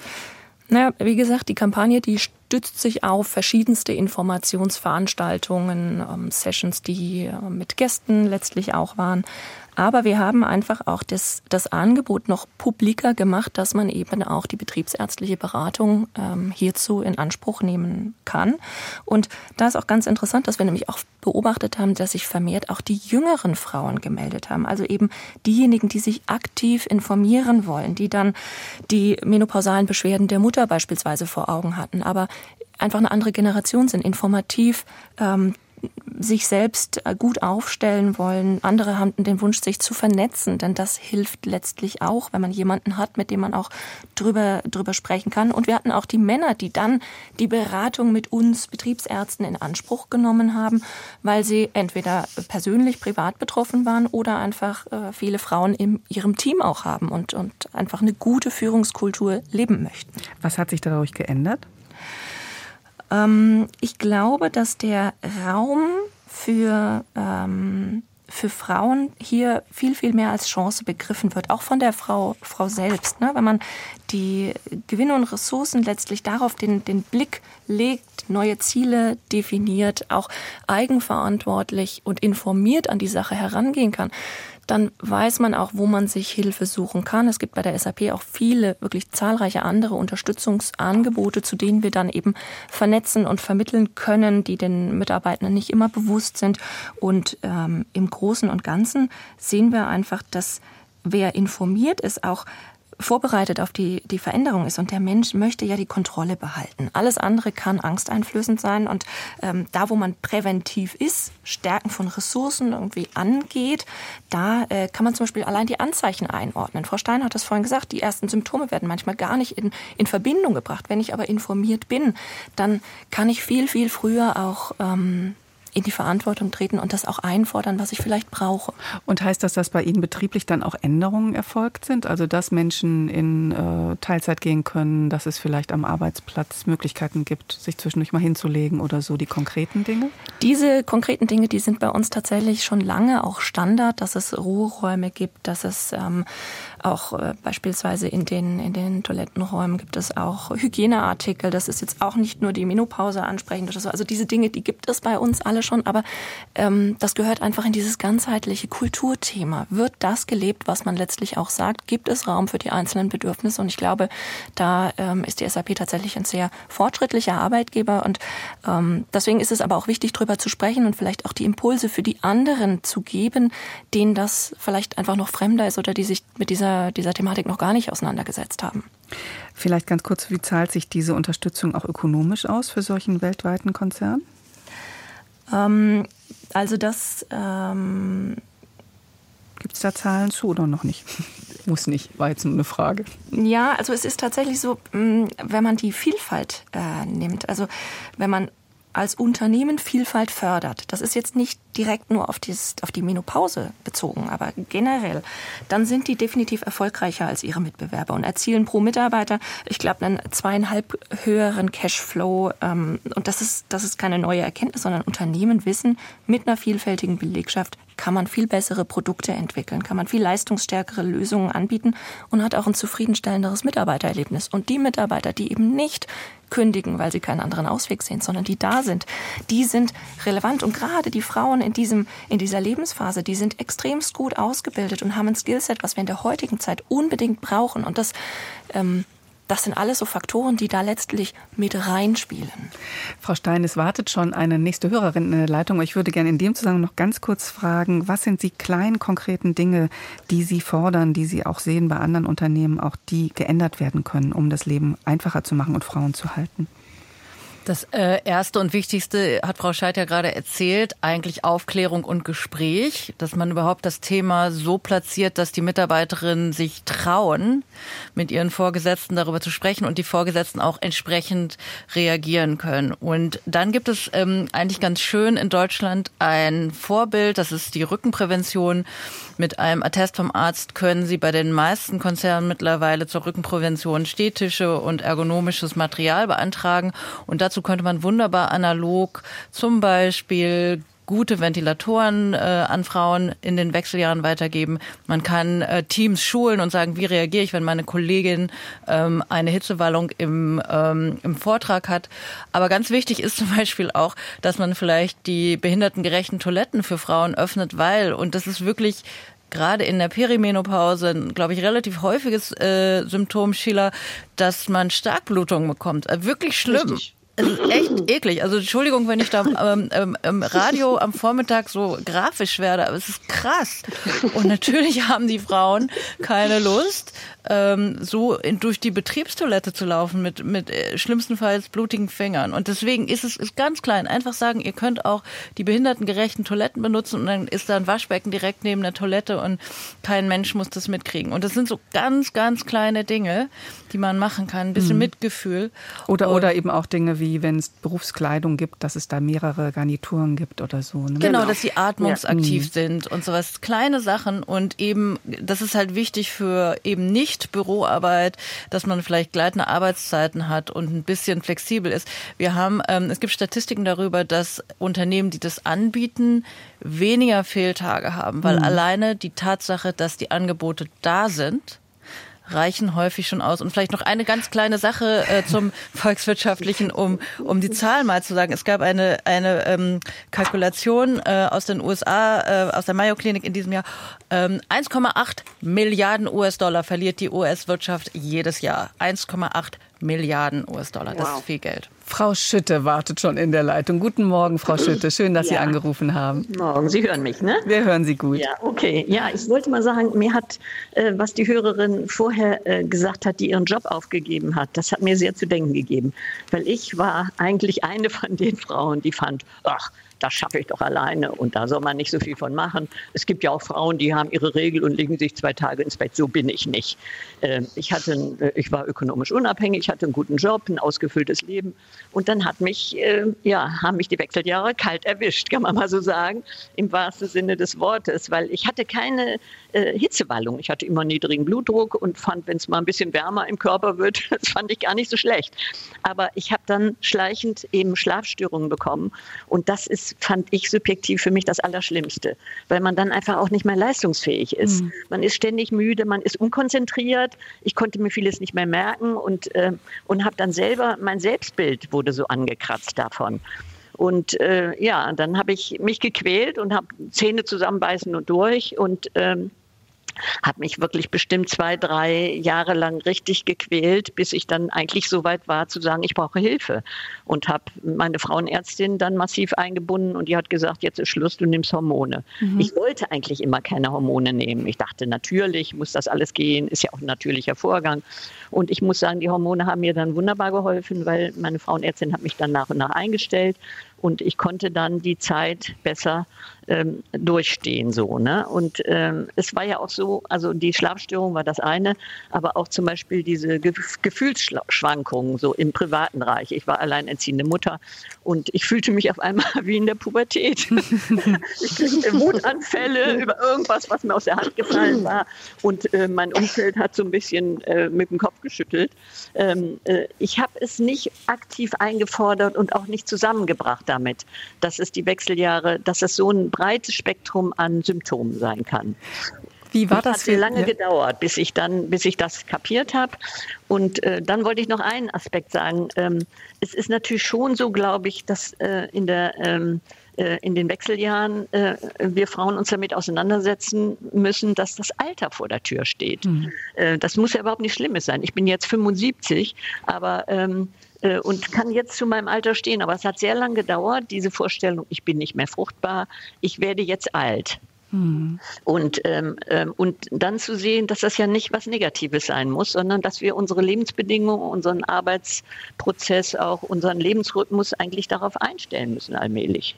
Naja, wie gesagt, die Kampagne, die stützt sich auf verschiedenste Informationsveranstaltungen, ähm, Sessions, die äh, mit Gästen letztlich auch waren. Aber wir haben einfach auch das, das Angebot noch publiker gemacht, dass man eben auch die betriebsärztliche Beratung ähm, hierzu in Anspruch nehmen kann. Und da ist auch ganz interessant, dass wir nämlich auch beobachtet haben, dass sich vermehrt auch die jüngeren Frauen gemeldet haben. Also eben diejenigen, die sich aktiv informieren wollen, die dann die menopausalen Beschwerden der Mutter beispielsweise vor Augen hatten, aber einfach eine andere Generation sind, informativ ähm, sich selbst äh, gut aufstellen wollen. Andere haben den Wunsch, sich zu vernetzen, denn das hilft letztlich auch, wenn man jemanden hat, mit dem man auch drüber, drüber sprechen kann. Und wir hatten auch die Männer, die dann die Beratung mit uns Betriebsärzten in Anspruch genommen haben, weil sie entweder persönlich privat betroffen waren oder einfach äh, viele Frauen in ihrem Team auch haben und, und einfach eine gute Führungskultur leben möchten. Was hat sich dadurch geändert? Ähm, ich glaube, dass der Raum für, ähm, für Frauen hier viel, viel mehr als Chance begriffen wird, auch von der Frau, Frau selbst. Ne? Wenn man die Gewinne und Ressourcen letztlich darauf den, den Blick legt, neue Ziele definiert, auch eigenverantwortlich und informiert an die Sache herangehen kann, dann weiß man auch, wo man sich Hilfe suchen kann. Es gibt bei der SAP auch viele, wirklich zahlreiche andere Unterstützungsangebote, zu denen wir dann eben vernetzen und vermitteln können, die den Mitarbeitenden nicht immer bewusst sind. Und ähm, im Großen und Ganzen sehen wir einfach, dass wer informiert ist, auch vorbereitet auf die, die Veränderung ist. Und der Mensch möchte ja die Kontrolle behalten. Alles andere kann angsteinflößend sein. Und ähm, da, wo man präventiv ist, Stärken von Ressourcen irgendwie angeht, da äh, kann man zum Beispiel allein die Anzeichen einordnen. Frau Stein hat das vorhin gesagt, die ersten Symptome werden manchmal gar nicht in, in Verbindung gebracht. Wenn ich aber informiert bin, dann kann ich viel, viel früher auch ähm, in die Verantwortung treten und das auch einfordern, was ich vielleicht brauche. Und heißt das, dass bei Ihnen betrieblich dann auch Änderungen erfolgt sind? Also dass Menschen in äh, Teilzeit gehen können, dass es vielleicht am Arbeitsplatz Möglichkeiten gibt, sich zwischendurch mal hinzulegen oder so die konkreten Dinge? Diese konkreten Dinge, die sind bei uns tatsächlich schon lange auch Standard, dass es Ruheräume gibt, dass es ähm, auch äh, beispielsweise in den, in den Toilettenräumen gibt es auch Hygieneartikel. Das ist jetzt auch nicht nur die Menopause ansprechend oder so. Also diese Dinge, die gibt es bei uns alle schon, aber ähm, das gehört einfach in dieses ganzheitliche Kulturthema. Wird das gelebt, was man letztlich auch sagt? Gibt es Raum für die einzelnen Bedürfnisse? Und ich glaube, da ähm, ist die SAP tatsächlich ein sehr fortschrittlicher Arbeitgeber. Und ähm, deswegen ist es aber auch wichtig, darüber zu sprechen und vielleicht auch die Impulse für die anderen zu geben, denen das vielleicht einfach noch fremder ist oder die sich mit dieser dieser, dieser Thematik noch gar nicht auseinandergesetzt haben. Vielleicht ganz kurz, wie zahlt sich diese Unterstützung auch ökonomisch aus für solchen weltweiten Konzern? Ähm, also das ähm, Gibt es da Zahlen zu oder noch nicht? Muss nicht, war jetzt nur eine Frage. Ja, also es ist tatsächlich so, mm, wenn man die Vielfalt äh, nimmt, also wenn man als Unternehmen Vielfalt fördert, das ist jetzt nicht direkt nur auf, dieses, auf die Menopause bezogen, aber generell, dann sind die definitiv erfolgreicher als ihre Mitbewerber und erzielen pro Mitarbeiter, ich glaube, einen zweieinhalb höheren Cashflow. Ähm, und das ist, das ist keine neue Erkenntnis, sondern Unternehmen wissen, mit einer vielfältigen Belegschaft kann man viel bessere Produkte entwickeln, kann man viel leistungsstärkere Lösungen anbieten und hat auch ein zufriedenstellenderes Mitarbeitererlebnis. Und die Mitarbeiter, die eben nicht kündigen, weil sie keinen anderen Ausweg sehen, sondern die da sind, die sind relevant. Und gerade die Frauen in, diesem, in dieser Lebensphase, die sind extremst gut ausgebildet und haben ein Skillset, was wir in der heutigen Zeit unbedingt brauchen. Und das ähm, das sind alles so Faktoren, die da letztlich mit reinspielen. Frau Stein, es wartet schon eine nächste Hörerin in der Leitung. Ich würde gerne in dem Zusammenhang noch ganz kurz fragen, was sind die kleinen konkreten Dinge, die Sie fordern, die Sie auch sehen bei anderen Unternehmen, auch die geändert werden können, um das Leben einfacher zu machen und Frauen zu halten? Das äh, Erste und Wichtigste hat Frau Scheid ja gerade erzählt, eigentlich Aufklärung und Gespräch, dass man überhaupt das Thema so platziert, dass die Mitarbeiterinnen sich trauen, mit ihren Vorgesetzten darüber zu sprechen und die Vorgesetzten auch entsprechend reagieren können. Und dann gibt es ähm, eigentlich ganz schön in Deutschland ein Vorbild, das ist die Rückenprävention. Mit einem Attest vom Arzt können Sie bei den meisten Konzernen mittlerweile zur Rückenprävention Stehtische und ergonomisches Material beantragen. Und dazu könnte man wunderbar analog zum Beispiel gute Ventilatoren äh, an Frauen in den Wechseljahren weitergeben. Man kann äh, Teams schulen und sagen, wie reagiere ich, wenn meine Kollegin ähm, eine Hitzewallung im, ähm, im Vortrag hat. Aber ganz wichtig ist zum Beispiel auch, dass man vielleicht die behindertengerechten Toiletten für Frauen öffnet, weil, und das ist wirklich gerade in der Perimenopause, glaube ich, relativ häufiges äh, Symptom, Sheila, dass man Starkblutungen bekommt. Äh, wirklich schlimm. Richtig. Es ist echt eklig. Also Entschuldigung, wenn ich da ähm, ähm, im Radio am Vormittag so grafisch werde, aber es ist krass. Und natürlich haben die Frauen keine Lust, ähm, so in, durch die Betriebstoilette zu laufen mit, mit äh, schlimmstenfalls blutigen Fingern. Und deswegen ist es ist ganz klein. Einfach sagen, ihr könnt auch die behindertengerechten Toiletten benutzen und dann ist da ein Waschbecken direkt neben der Toilette und kein Mensch muss das mitkriegen. Und das sind so ganz, ganz kleine Dinge, die man machen kann. Ein bisschen mhm. Mitgefühl. Oder, oder eben auch Dinge wie, wenn es Berufskleidung gibt, dass es da mehrere Garnituren gibt oder so. Ne? Genau, dass sie atmungsaktiv ja. sind und sowas. Kleine Sachen und eben, das ist halt wichtig für eben nicht nicht Büroarbeit, dass man vielleicht gleitende Arbeitszeiten hat und ein bisschen flexibel ist. Wir haben, ähm, es gibt Statistiken darüber, dass Unternehmen, die das anbieten, weniger Fehltage haben, weil mhm. alleine die Tatsache, dass die Angebote da sind, reichen häufig schon aus. Und vielleicht noch eine ganz kleine Sache äh, zum Volkswirtschaftlichen, um, um die Zahlen mal zu sagen. Es gab eine, eine ähm, Kalkulation äh, aus den USA, äh, aus der Mayo Klinik in diesem Jahr. Ähm, 1,8 Milliarden US-Dollar verliert die US-Wirtschaft jedes Jahr. 1,8 Milliarden US-Dollar. Das wow. ist viel Geld. Frau Schütte wartet schon in der Leitung. Guten Morgen, Frau Schütte. Schön, dass ja. Sie angerufen haben. Morgen. Sie hören mich, ne? Wir hören Sie gut. Ja, okay. Ja, ich wollte mal sagen, mir hat, äh, was die Hörerin vorher äh, gesagt hat, die ihren Job aufgegeben hat, das hat mir sehr zu denken gegeben. Weil ich war eigentlich eine von den Frauen, die fand, ach, das schaffe ich doch alleine und da soll man nicht so viel von machen. Es gibt ja auch Frauen, die haben ihre Regel und legen sich zwei Tage ins Bett. So bin ich nicht. Ähm, ich, hatte, äh, ich war ökonomisch unabhängig, hatte einen guten Job, ein ausgefülltes Leben und dann hat mich, äh, ja, haben mich die Wechseljahre kalt erwischt, kann man mal so sagen, im wahrsten Sinne des Wortes, weil ich hatte keine äh, Hitzewallung. Ich hatte immer niedrigen Blutdruck und fand, wenn es mal ein bisschen wärmer im Körper wird, das fand ich gar nicht so schlecht. Aber ich habe dann schleichend eben Schlafstörungen bekommen und das ist fand ich subjektiv für mich das Allerschlimmste, weil man dann einfach auch nicht mehr leistungsfähig ist. Mhm. Man ist ständig müde, man ist unkonzentriert. Ich konnte mir vieles nicht mehr merken und, äh, und habe dann selber, mein Selbstbild wurde so angekratzt davon. Und äh, ja, dann habe ich mich gequält und habe Zähne zusammenbeißen und durch und ähm, habe mich wirklich bestimmt zwei, drei Jahre lang richtig gequält, bis ich dann eigentlich so weit war zu sagen, ich brauche Hilfe. Und habe meine Frauenärztin dann massiv eingebunden und die hat gesagt, jetzt ist Schluss, du nimmst Hormone. Mhm. Ich wollte eigentlich immer keine Hormone nehmen. Ich dachte, natürlich muss das alles gehen, ist ja auch ein natürlicher Vorgang. Und ich muss sagen, die Hormone haben mir dann wunderbar geholfen, weil meine Frauenärztin hat mich dann nach und nach eingestellt und ich konnte dann die Zeit besser ähm, durchstehen so. Ne? Und ähm, es war ja auch so, also die Schlafstörung war das eine, aber auch zum Beispiel diese Ge Gefühlsschwankungen so im privaten Bereich. Ich war alleinerziehende Mutter und ich fühlte mich auf einmal wie in der Pubertät. ich kriegte Wutanfälle über irgendwas, was mir aus der Hand gefallen war und äh, mein Umfeld hat so ein bisschen äh, mit dem Kopf geschüttelt. Ähm, äh, ich habe es nicht aktiv eingefordert und auch nicht zusammengebracht damit, dass es die Wechseljahre, dass es so ein breites Spektrum an Symptomen sein kann. Wie war das? Hat sehr lange ja. gedauert, bis ich dann, bis ich das kapiert habe. Und äh, dann wollte ich noch einen Aspekt sagen. Ähm, es ist natürlich schon so, glaube ich, dass äh, in der ähm, äh, in den Wechseljahren äh, wir Frauen uns damit auseinandersetzen müssen, dass das Alter vor der Tür steht. Mhm. Äh, das muss ja überhaupt nicht Schlimmes sein. Ich bin jetzt 75, aber ähm, äh, und kann jetzt zu meinem Alter stehen. Aber es hat sehr lange gedauert, diese Vorstellung, ich bin nicht mehr fruchtbar, ich werde jetzt alt. Mhm. Und, ähm, ähm, und dann zu sehen, dass das ja nicht was Negatives sein muss, sondern dass wir unsere Lebensbedingungen, unseren Arbeitsprozess, auch unseren Lebensrhythmus eigentlich darauf einstellen müssen allmählich.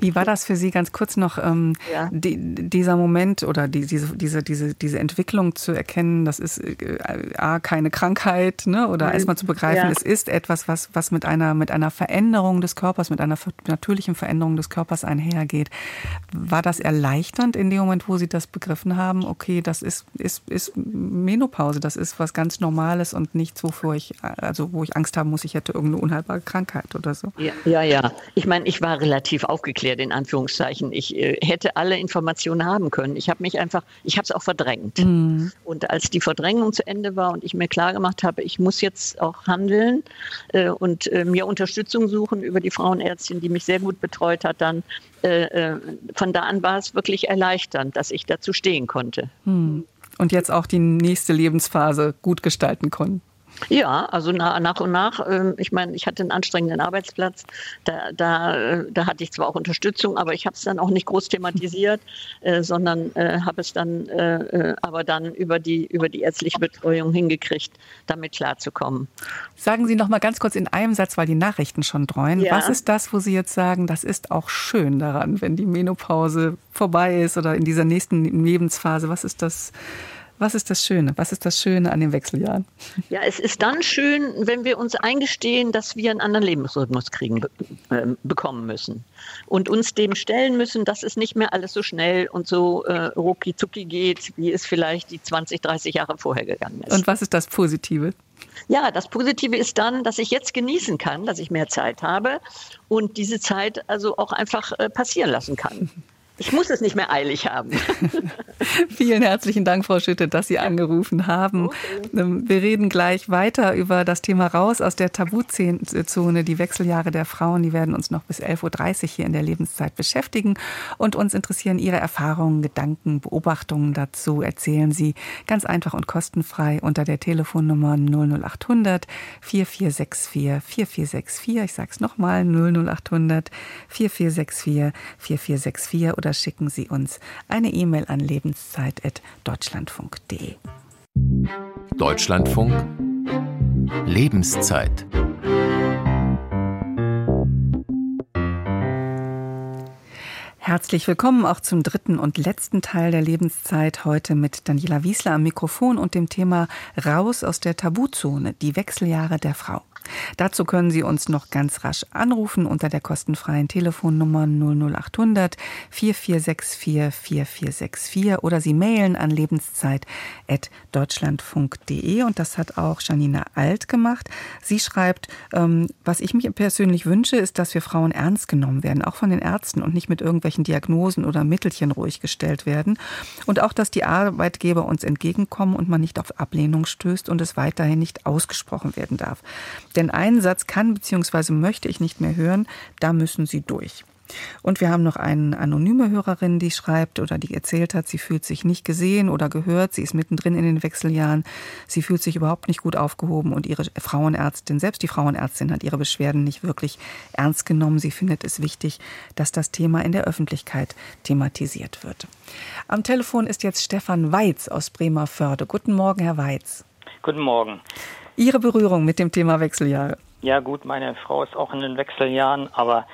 Wie war das für Sie ganz kurz noch, ähm, ja. die, dieser Moment oder die, diese, diese, diese, diese Entwicklung zu erkennen, das ist äh, A, keine Krankheit, ne? oder mhm. erstmal zu begreifen, ja. es ist etwas, was, was mit, einer, mit einer Veränderung des Körpers, mit einer natürlichen Veränderung des Körpers einhergeht. War das erleichternd? In dem Moment, wo Sie das begriffen haben, okay, das ist, ist, ist Menopause, das ist was ganz Normales und nichts, wofür ich, also wo ich Angst haben muss, ich hätte irgendeine unheilbare Krankheit oder so. Ja, ja. ja. Ich meine, ich war relativ aufgeklärt, in Anführungszeichen. Ich äh, hätte alle Informationen haben können. Ich habe mich einfach, ich habe es auch verdrängt. Mhm. Und als die Verdrängung zu Ende war und ich mir klar gemacht habe, ich muss jetzt auch handeln äh, und äh, mir Unterstützung suchen über die Frauenärztin, die mich sehr gut betreut hat, dann äh, äh, von da an war es wirklich erleichternd, dass ich dazu stehen konnte. Hm. Und jetzt auch die nächste Lebensphase gut gestalten konnten. Ja, also nach, und nach. Ähm, ich meine, ich hatte einen anstrengenden Arbeitsplatz. Da, da, äh, da hatte ich zwar auch Unterstützung, aber ich habe es dann auch nicht groß thematisiert, äh, sondern äh, habe es dann aber dann über die, über die ärztliche Betreuung hingekriegt, damit klarzukommen. Sagen Sie noch mal ganz kurz in einem Satz, weil die Nachrichten schon dreuen. Ja. Was ist das, wo Sie jetzt sagen, das ist auch schön daran, wenn die Menopause vorbei ist oder in dieser nächsten Lebensphase? Was ist das? Was ist das Schöne? Was ist das Schöne an den Wechseljahren? Ja, es ist dann schön, wenn wir uns eingestehen, dass wir einen anderen Lebensrhythmus kriegen, äh, bekommen müssen und uns dem stellen müssen, dass es nicht mehr alles so schnell und so äh, rucki zucki geht, wie es vielleicht die 20, 30 Jahre vorher gegangen ist. Und was ist das Positive? Ja, das Positive ist dann, dass ich jetzt genießen kann, dass ich mehr Zeit habe und diese Zeit also auch einfach äh, passieren lassen kann. Ich muss es nicht mehr eilig haben. Vielen herzlichen Dank, Frau Schütte, dass Sie angerufen haben. Okay. Ähm, wir reden gleich weiter über das Thema raus aus der Tabuzone, die Wechseljahre der Frauen. Die werden uns noch bis 11.30 Uhr hier in der Lebenszeit beschäftigen. Und uns interessieren Ihre Erfahrungen, Gedanken, Beobachtungen dazu. Erzählen Sie ganz einfach und kostenfrei unter der Telefonnummer 00800 4464 4464. Ich sage es nochmal, 00800 4464 4464 oder schicken Sie uns eine E-Mail an lebenszeit.deutschlandfunk.de. Deutschlandfunk Lebenszeit Herzlich willkommen auch zum dritten und letzten Teil der Lebenszeit heute mit Daniela Wiesler am Mikrofon und dem Thema Raus aus der Tabuzone, die Wechseljahre der Frau. Dazu können Sie uns noch ganz rasch anrufen unter der kostenfreien Telefonnummer 00800 4464 4464 oder Sie mailen an lebenszeit.deutschlandfunk.de und das hat auch Janina Alt gemacht. Sie schreibt, ähm, was ich mir persönlich wünsche, ist, dass wir Frauen ernst genommen werden, auch von den Ärzten und nicht mit irgendwelchen Diagnosen oder Mittelchen ruhig gestellt werden und auch, dass die Arbeitgeber uns entgegenkommen und man nicht auf Ablehnung stößt und es weiterhin nicht ausgesprochen werden darf. Denn einen Satz kann bzw. möchte ich nicht mehr hören, da müssen Sie durch. Und wir haben noch eine anonyme Hörerin, die schreibt oder die erzählt hat, sie fühlt sich nicht gesehen oder gehört, sie ist mittendrin in den Wechseljahren, sie fühlt sich überhaupt nicht gut aufgehoben und ihre Frauenärztin, selbst die Frauenärztin hat ihre Beschwerden nicht wirklich ernst genommen. Sie findet es wichtig, dass das Thema in der Öffentlichkeit thematisiert wird. Am Telefon ist jetzt Stefan Weiz aus Bremerförde. Guten Morgen, Herr Weiz. Guten Morgen. Ihre Berührung mit dem Thema Wechseljahre? Ja gut, meine Frau ist auch in den Wechseljahren, aber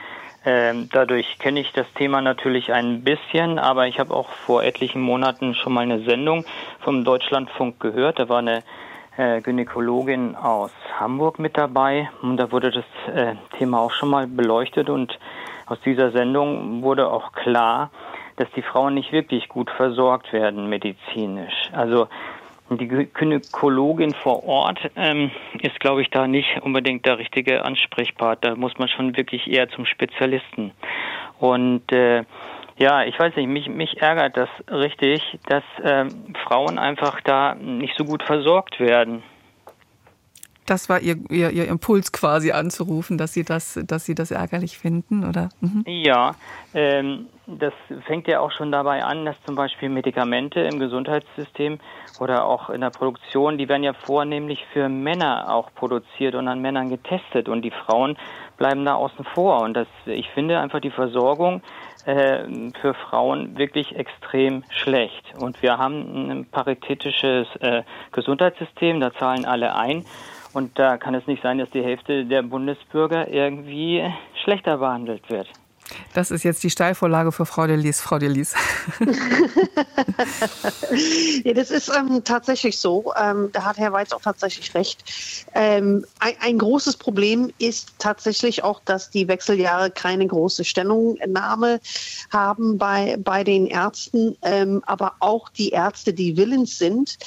ähm, dadurch kenne ich das Thema natürlich ein bisschen, aber ich habe auch vor etlichen Monaten schon mal eine Sendung vom Deutschlandfunk gehört. Da war eine äh, Gynäkologin aus Hamburg mit dabei und da wurde das äh, Thema auch schon mal beleuchtet und aus dieser Sendung wurde auch klar, dass die Frauen nicht wirklich gut versorgt werden medizinisch. Also die Gynäkologin vor Ort ähm, ist, glaube ich, da nicht unbedingt der richtige Ansprechpartner. Da muss man schon wirklich eher zum Spezialisten. Und äh, ja, ich weiß nicht, mich, mich ärgert das richtig, dass ähm, Frauen einfach da nicht so gut versorgt werden. Das war ihr, ihr, ihr Impuls quasi anzurufen, dass Sie das, dass Sie das ärgerlich finden, oder? Mhm. Ja, ähm, das fängt ja auch schon dabei an, dass zum Beispiel Medikamente im Gesundheitssystem oder auch in der Produktion, die werden ja vornehmlich für Männer auch produziert und an Männern getestet und die Frauen bleiben da außen vor. Und das, ich finde einfach die Versorgung äh, für Frauen wirklich extrem schlecht. Und wir haben ein paritätisches äh, Gesundheitssystem, da zahlen alle ein. Und da kann es nicht sein, dass die Hälfte der Bundesbürger irgendwie schlechter behandelt wird. Das ist jetzt die Steilvorlage für Frau Delis. Frau Delis. ja, das ist ähm, tatsächlich so. Ähm, da hat Herr Weiz auch tatsächlich recht. Ähm, ein, ein, großes Problem ist tatsächlich auch, dass die Wechseljahre keine große Stellungnahme haben bei, bei den Ärzten, ähm, aber auch die Ärzte, die willens sind,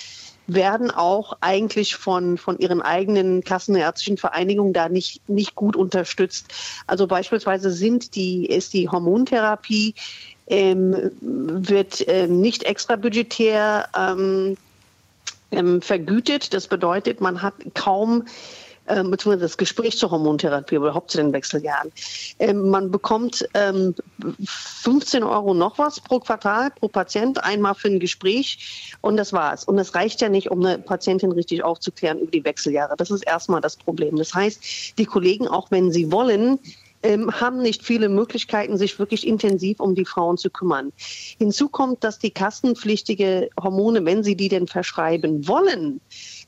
werden auch eigentlich von, von ihren eigenen kassenärztlichen Vereinigungen da nicht, nicht gut unterstützt. Also beispielsweise sind die, ist die Hormontherapie ähm, wird ähm, nicht extrabudgetär ähm, ähm, vergütet. Das bedeutet, man hat kaum ähm, beziehungsweise das Gespräch zur Hormontherapie, überhaupt zu den Wechseljahren. Ähm, man bekommt ähm, 15 Euro noch was pro Quartal, pro Patient, einmal für ein Gespräch und das war's. Und das reicht ja nicht, um eine Patientin richtig aufzuklären über die Wechseljahre. Das ist erstmal das Problem. Das heißt, die Kollegen, auch wenn sie wollen, ähm, haben nicht viele Möglichkeiten, sich wirklich intensiv um die Frauen zu kümmern. Hinzu kommt, dass die kassenpflichtige Hormone, wenn sie die denn verschreiben wollen,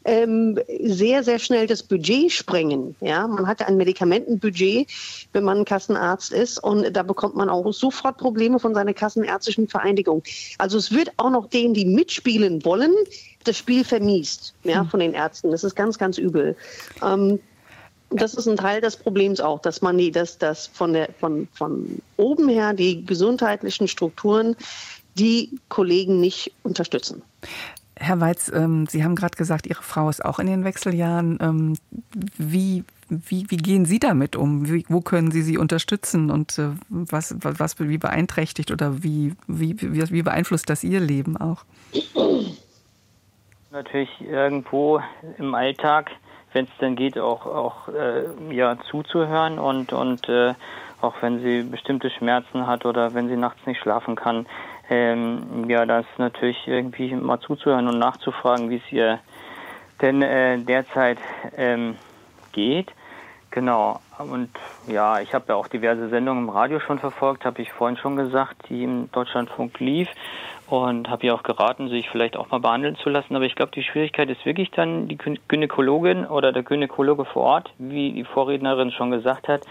ähm, sehr, sehr schnell das Budget sprengen. Ja, man hat ein Medikamentenbudget, wenn man ein Kassenarzt ist und da bekommt man auch sofort Probleme von seiner kassenärztlichen Vereinigung. Also es wird auch noch denen, die mitspielen wollen, das Spiel vermiest, ja, hm. von den Ärzten. Das ist ganz, ganz übel. Ähm, das ist ein Teil des Problems auch, dass man die, dass das von der von von oben her die gesundheitlichen Strukturen die Kollegen nicht unterstützen. Herr Weiz, ähm, Sie haben gerade gesagt, Ihre Frau ist auch in den Wechseljahren. Ähm, wie, wie, wie gehen Sie damit um? Wie, wo können Sie sie unterstützen und äh, was, was, wie beeinträchtigt oder wie, wie, wie beeinflusst das Ihr Leben auch? Natürlich irgendwo im Alltag, wenn es dann geht, auch, auch äh, ja, zuzuhören und, und äh, auch wenn sie bestimmte Schmerzen hat oder wenn sie nachts nicht schlafen kann, ähm, ja, das natürlich irgendwie mal zuzuhören und nachzufragen, wie es ihr denn äh, derzeit ähm, geht. Genau. Und ja, ich habe ja auch diverse Sendungen im Radio schon verfolgt, habe ich vorhin schon gesagt, die im Deutschlandfunk lief und habe ihr auch geraten, sich vielleicht auch mal behandeln zu lassen. Aber ich glaube, die Schwierigkeit ist wirklich dann die Gynäkologin oder der Gynäkologe vor Ort, wie die Vorrednerin schon gesagt hat,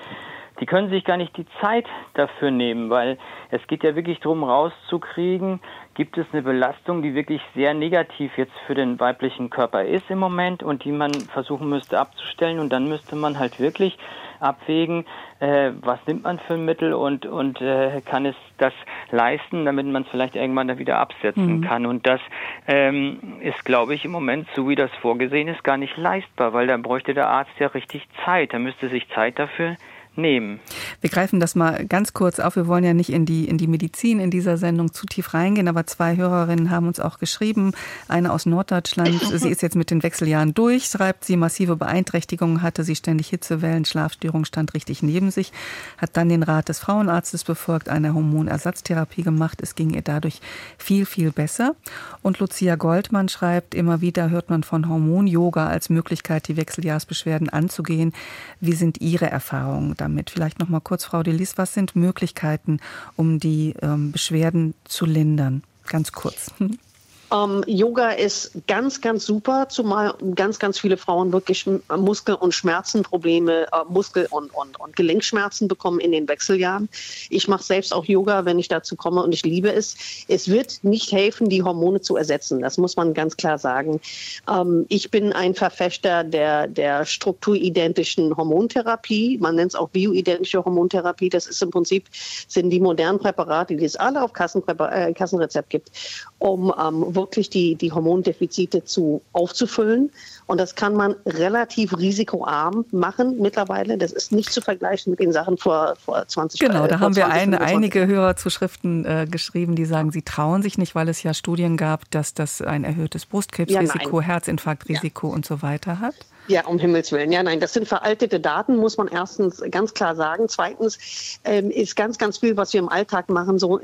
die können sich gar nicht die Zeit dafür nehmen, weil es geht ja wirklich darum, rauszukriegen, gibt es eine Belastung, die wirklich sehr negativ jetzt für den weiblichen Körper ist im Moment und die man versuchen müsste abzustellen und dann müsste man halt wirklich abwägen, äh, was nimmt man für ein Mittel und, und äh, kann es das leisten, damit man es vielleicht irgendwann da wieder absetzen mhm. kann. Und das ähm, ist, glaube ich, im Moment, so wie das vorgesehen ist, gar nicht leistbar, weil da bräuchte der Arzt ja richtig Zeit. Da müsste sich Zeit dafür nehmen. Wir greifen das mal ganz kurz auf. Wir wollen ja nicht in die, in die Medizin in dieser Sendung zu tief reingehen, aber zwei Hörerinnen haben uns auch geschrieben. Eine aus Norddeutschland. Sie ist jetzt mit den Wechseljahren durch, schreibt sie, massive Beeinträchtigungen hatte sie, ständig Hitzewellen, Schlafstörungen, stand richtig neben sich, hat dann den Rat des Frauenarztes befolgt, eine Hormonersatztherapie gemacht. Es ging ihr dadurch viel, viel besser. Und Lucia Goldmann schreibt, immer wieder hört man von Hormon-Yoga als Möglichkeit, die Wechseljahrsbeschwerden anzugehen. Wie sind Ihre Erfahrungen damit? Vielleicht noch mal kurz, Frau Delis, was sind Möglichkeiten, um die ähm, Beschwerden zu lindern? Ganz kurz. Ähm, Yoga ist ganz, ganz super, zumal ganz, ganz viele Frauen wirklich Muskel- und Schmerzenprobleme, äh, Muskel- und, und, und Gelenkschmerzen bekommen in den Wechseljahren. Ich mache selbst auch Yoga, wenn ich dazu komme und ich liebe es. Es wird nicht helfen, die Hormone zu ersetzen. Das muss man ganz klar sagen. Ähm, ich bin ein Verfechter der, der strukturidentischen Hormontherapie. Man nennt es auch bioidentische Hormontherapie. Das ist im Prinzip, sind die modernen Präparate, die es alle auf äh, Kassenrezept gibt, um ähm, wirklich die, die Hormondefizite zu, aufzufüllen. Und das kann man relativ risikoarm machen mittlerweile. Das ist nicht zu vergleichen mit den Sachen vor, vor 20 Jahren. Genau, da haben wir eine, einige Hörerzuschriften äh, geschrieben, die sagen, sie trauen sich nicht, weil es ja Studien gab, dass das ein erhöhtes Brustkrebsrisiko, ja, Herzinfarktrisiko ja. und so weiter hat. Ja, um Himmels Willen. Ja, nein, das sind veraltete Daten, muss man erstens ganz klar sagen. Zweitens ähm, ist ganz, ganz viel, was wir im Alltag machen, so,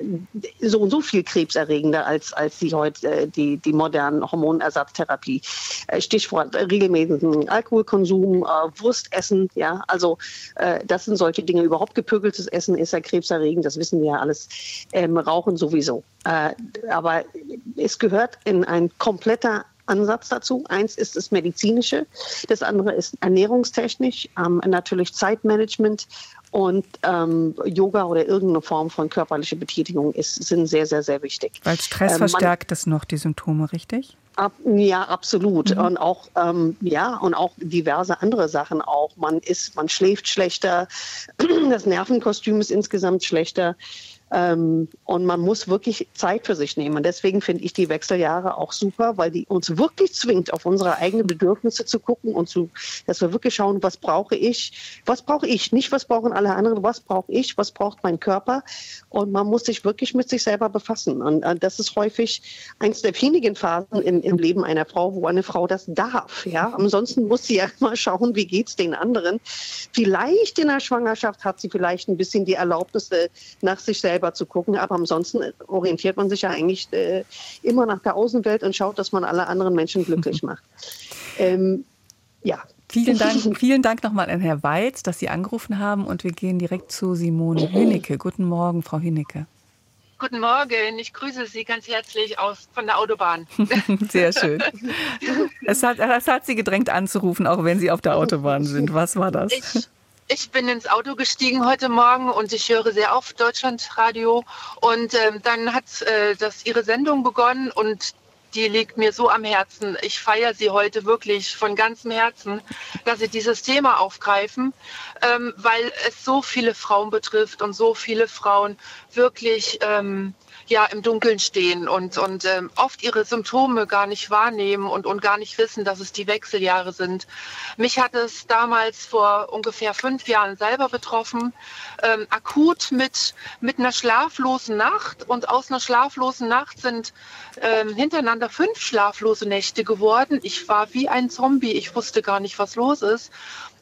so und so viel krebserregender als, als die heute, äh, die, die modernen Hormonersatztherapie. Äh, Stichwort regelmäßigen Alkoholkonsum, äh, Wurstessen, ja, also äh, das sind solche Dinge. Überhaupt gepökeltes Essen ist ja krebserregend, das wissen wir ja alles. Ähm, Rauchen sowieso. Äh, aber es gehört in ein kompletter Ansatz dazu. Eins ist das medizinische, das andere ist ernährungstechnisch, ähm, natürlich Zeitmanagement und ähm, Yoga oder irgendeine Form von körperlicher Betätigung ist, sind sehr, sehr, sehr wichtig. Weil Stress ähm, verstärkt es noch, die Symptome, richtig? Ab, ja, absolut. Mhm. Und auch, ähm, ja, und auch diverse andere Sachen auch. Man ist, man schläft schlechter, das Nervenkostüm ist insgesamt schlechter. Ähm, und man muss wirklich Zeit für sich nehmen. Und deswegen finde ich die Wechseljahre auch super, weil die uns wirklich zwingt, auf unsere eigenen Bedürfnisse zu gucken und zu, dass wir wirklich schauen, was brauche ich, was brauche ich, nicht was brauchen alle anderen, was brauche ich, was braucht mein Körper. Und man muss sich wirklich mit sich selber befassen. Und äh, das ist häufig eins der wenigen Phasen im, im Leben einer Frau, wo eine Frau das darf. Ja, ansonsten muss sie ja mal schauen, wie geht's den anderen. Vielleicht in der Schwangerschaft hat sie vielleicht ein bisschen die Erlaubnis, nach sich selber selber zu gucken. Aber ansonsten orientiert man sich ja eigentlich äh, immer nach der Außenwelt und schaut, dass man alle anderen Menschen glücklich macht. Ähm, ja. Vielen Dank, vielen Dank nochmal an Herrn Weiz, dass Sie angerufen haben. Und wir gehen direkt zu Simone Hünecke. Guten Morgen, Frau Hünecke. Guten Morgen, ich grüße Sie ganz herzlich aus von der Autobahn. Sehr schön. Es hat, es hat Sie gedrängt anzurufen, auch wenn Sie auf der Autobahn sind. Was war das? Ich, ich bin ins Auto gestiegen heute Morgen und ich höre sehr oft Deutschlandradio. Und äh, dann hat äh, das ihre Sendung begonnen und die liegt mir so am Herzen. Ich feiere sie heute wirklich von ganzem Herzen, dass sie dieses Thema aufgreifen, ähm, weil es so viele Frauen betrifft und so viele Frauen wirklich ähm, ja im Dunkeln stehen und, und ähm, oft ihre Symptome gar nicht wahrnehmen und, und gar nicht wissen, dass es die Wechseljahre sind. Mich hat es damals vor ungefähr fünf Jahren selber betroffen, ähm, akut mit, mit einer schlaflosen Nacht und aus einer schlaflosen Nacht sind ähm, hintereinander fünf schlaflose Nächte geworden. Ich war wie ein Zombie, ich wusste gar nicht, was los ist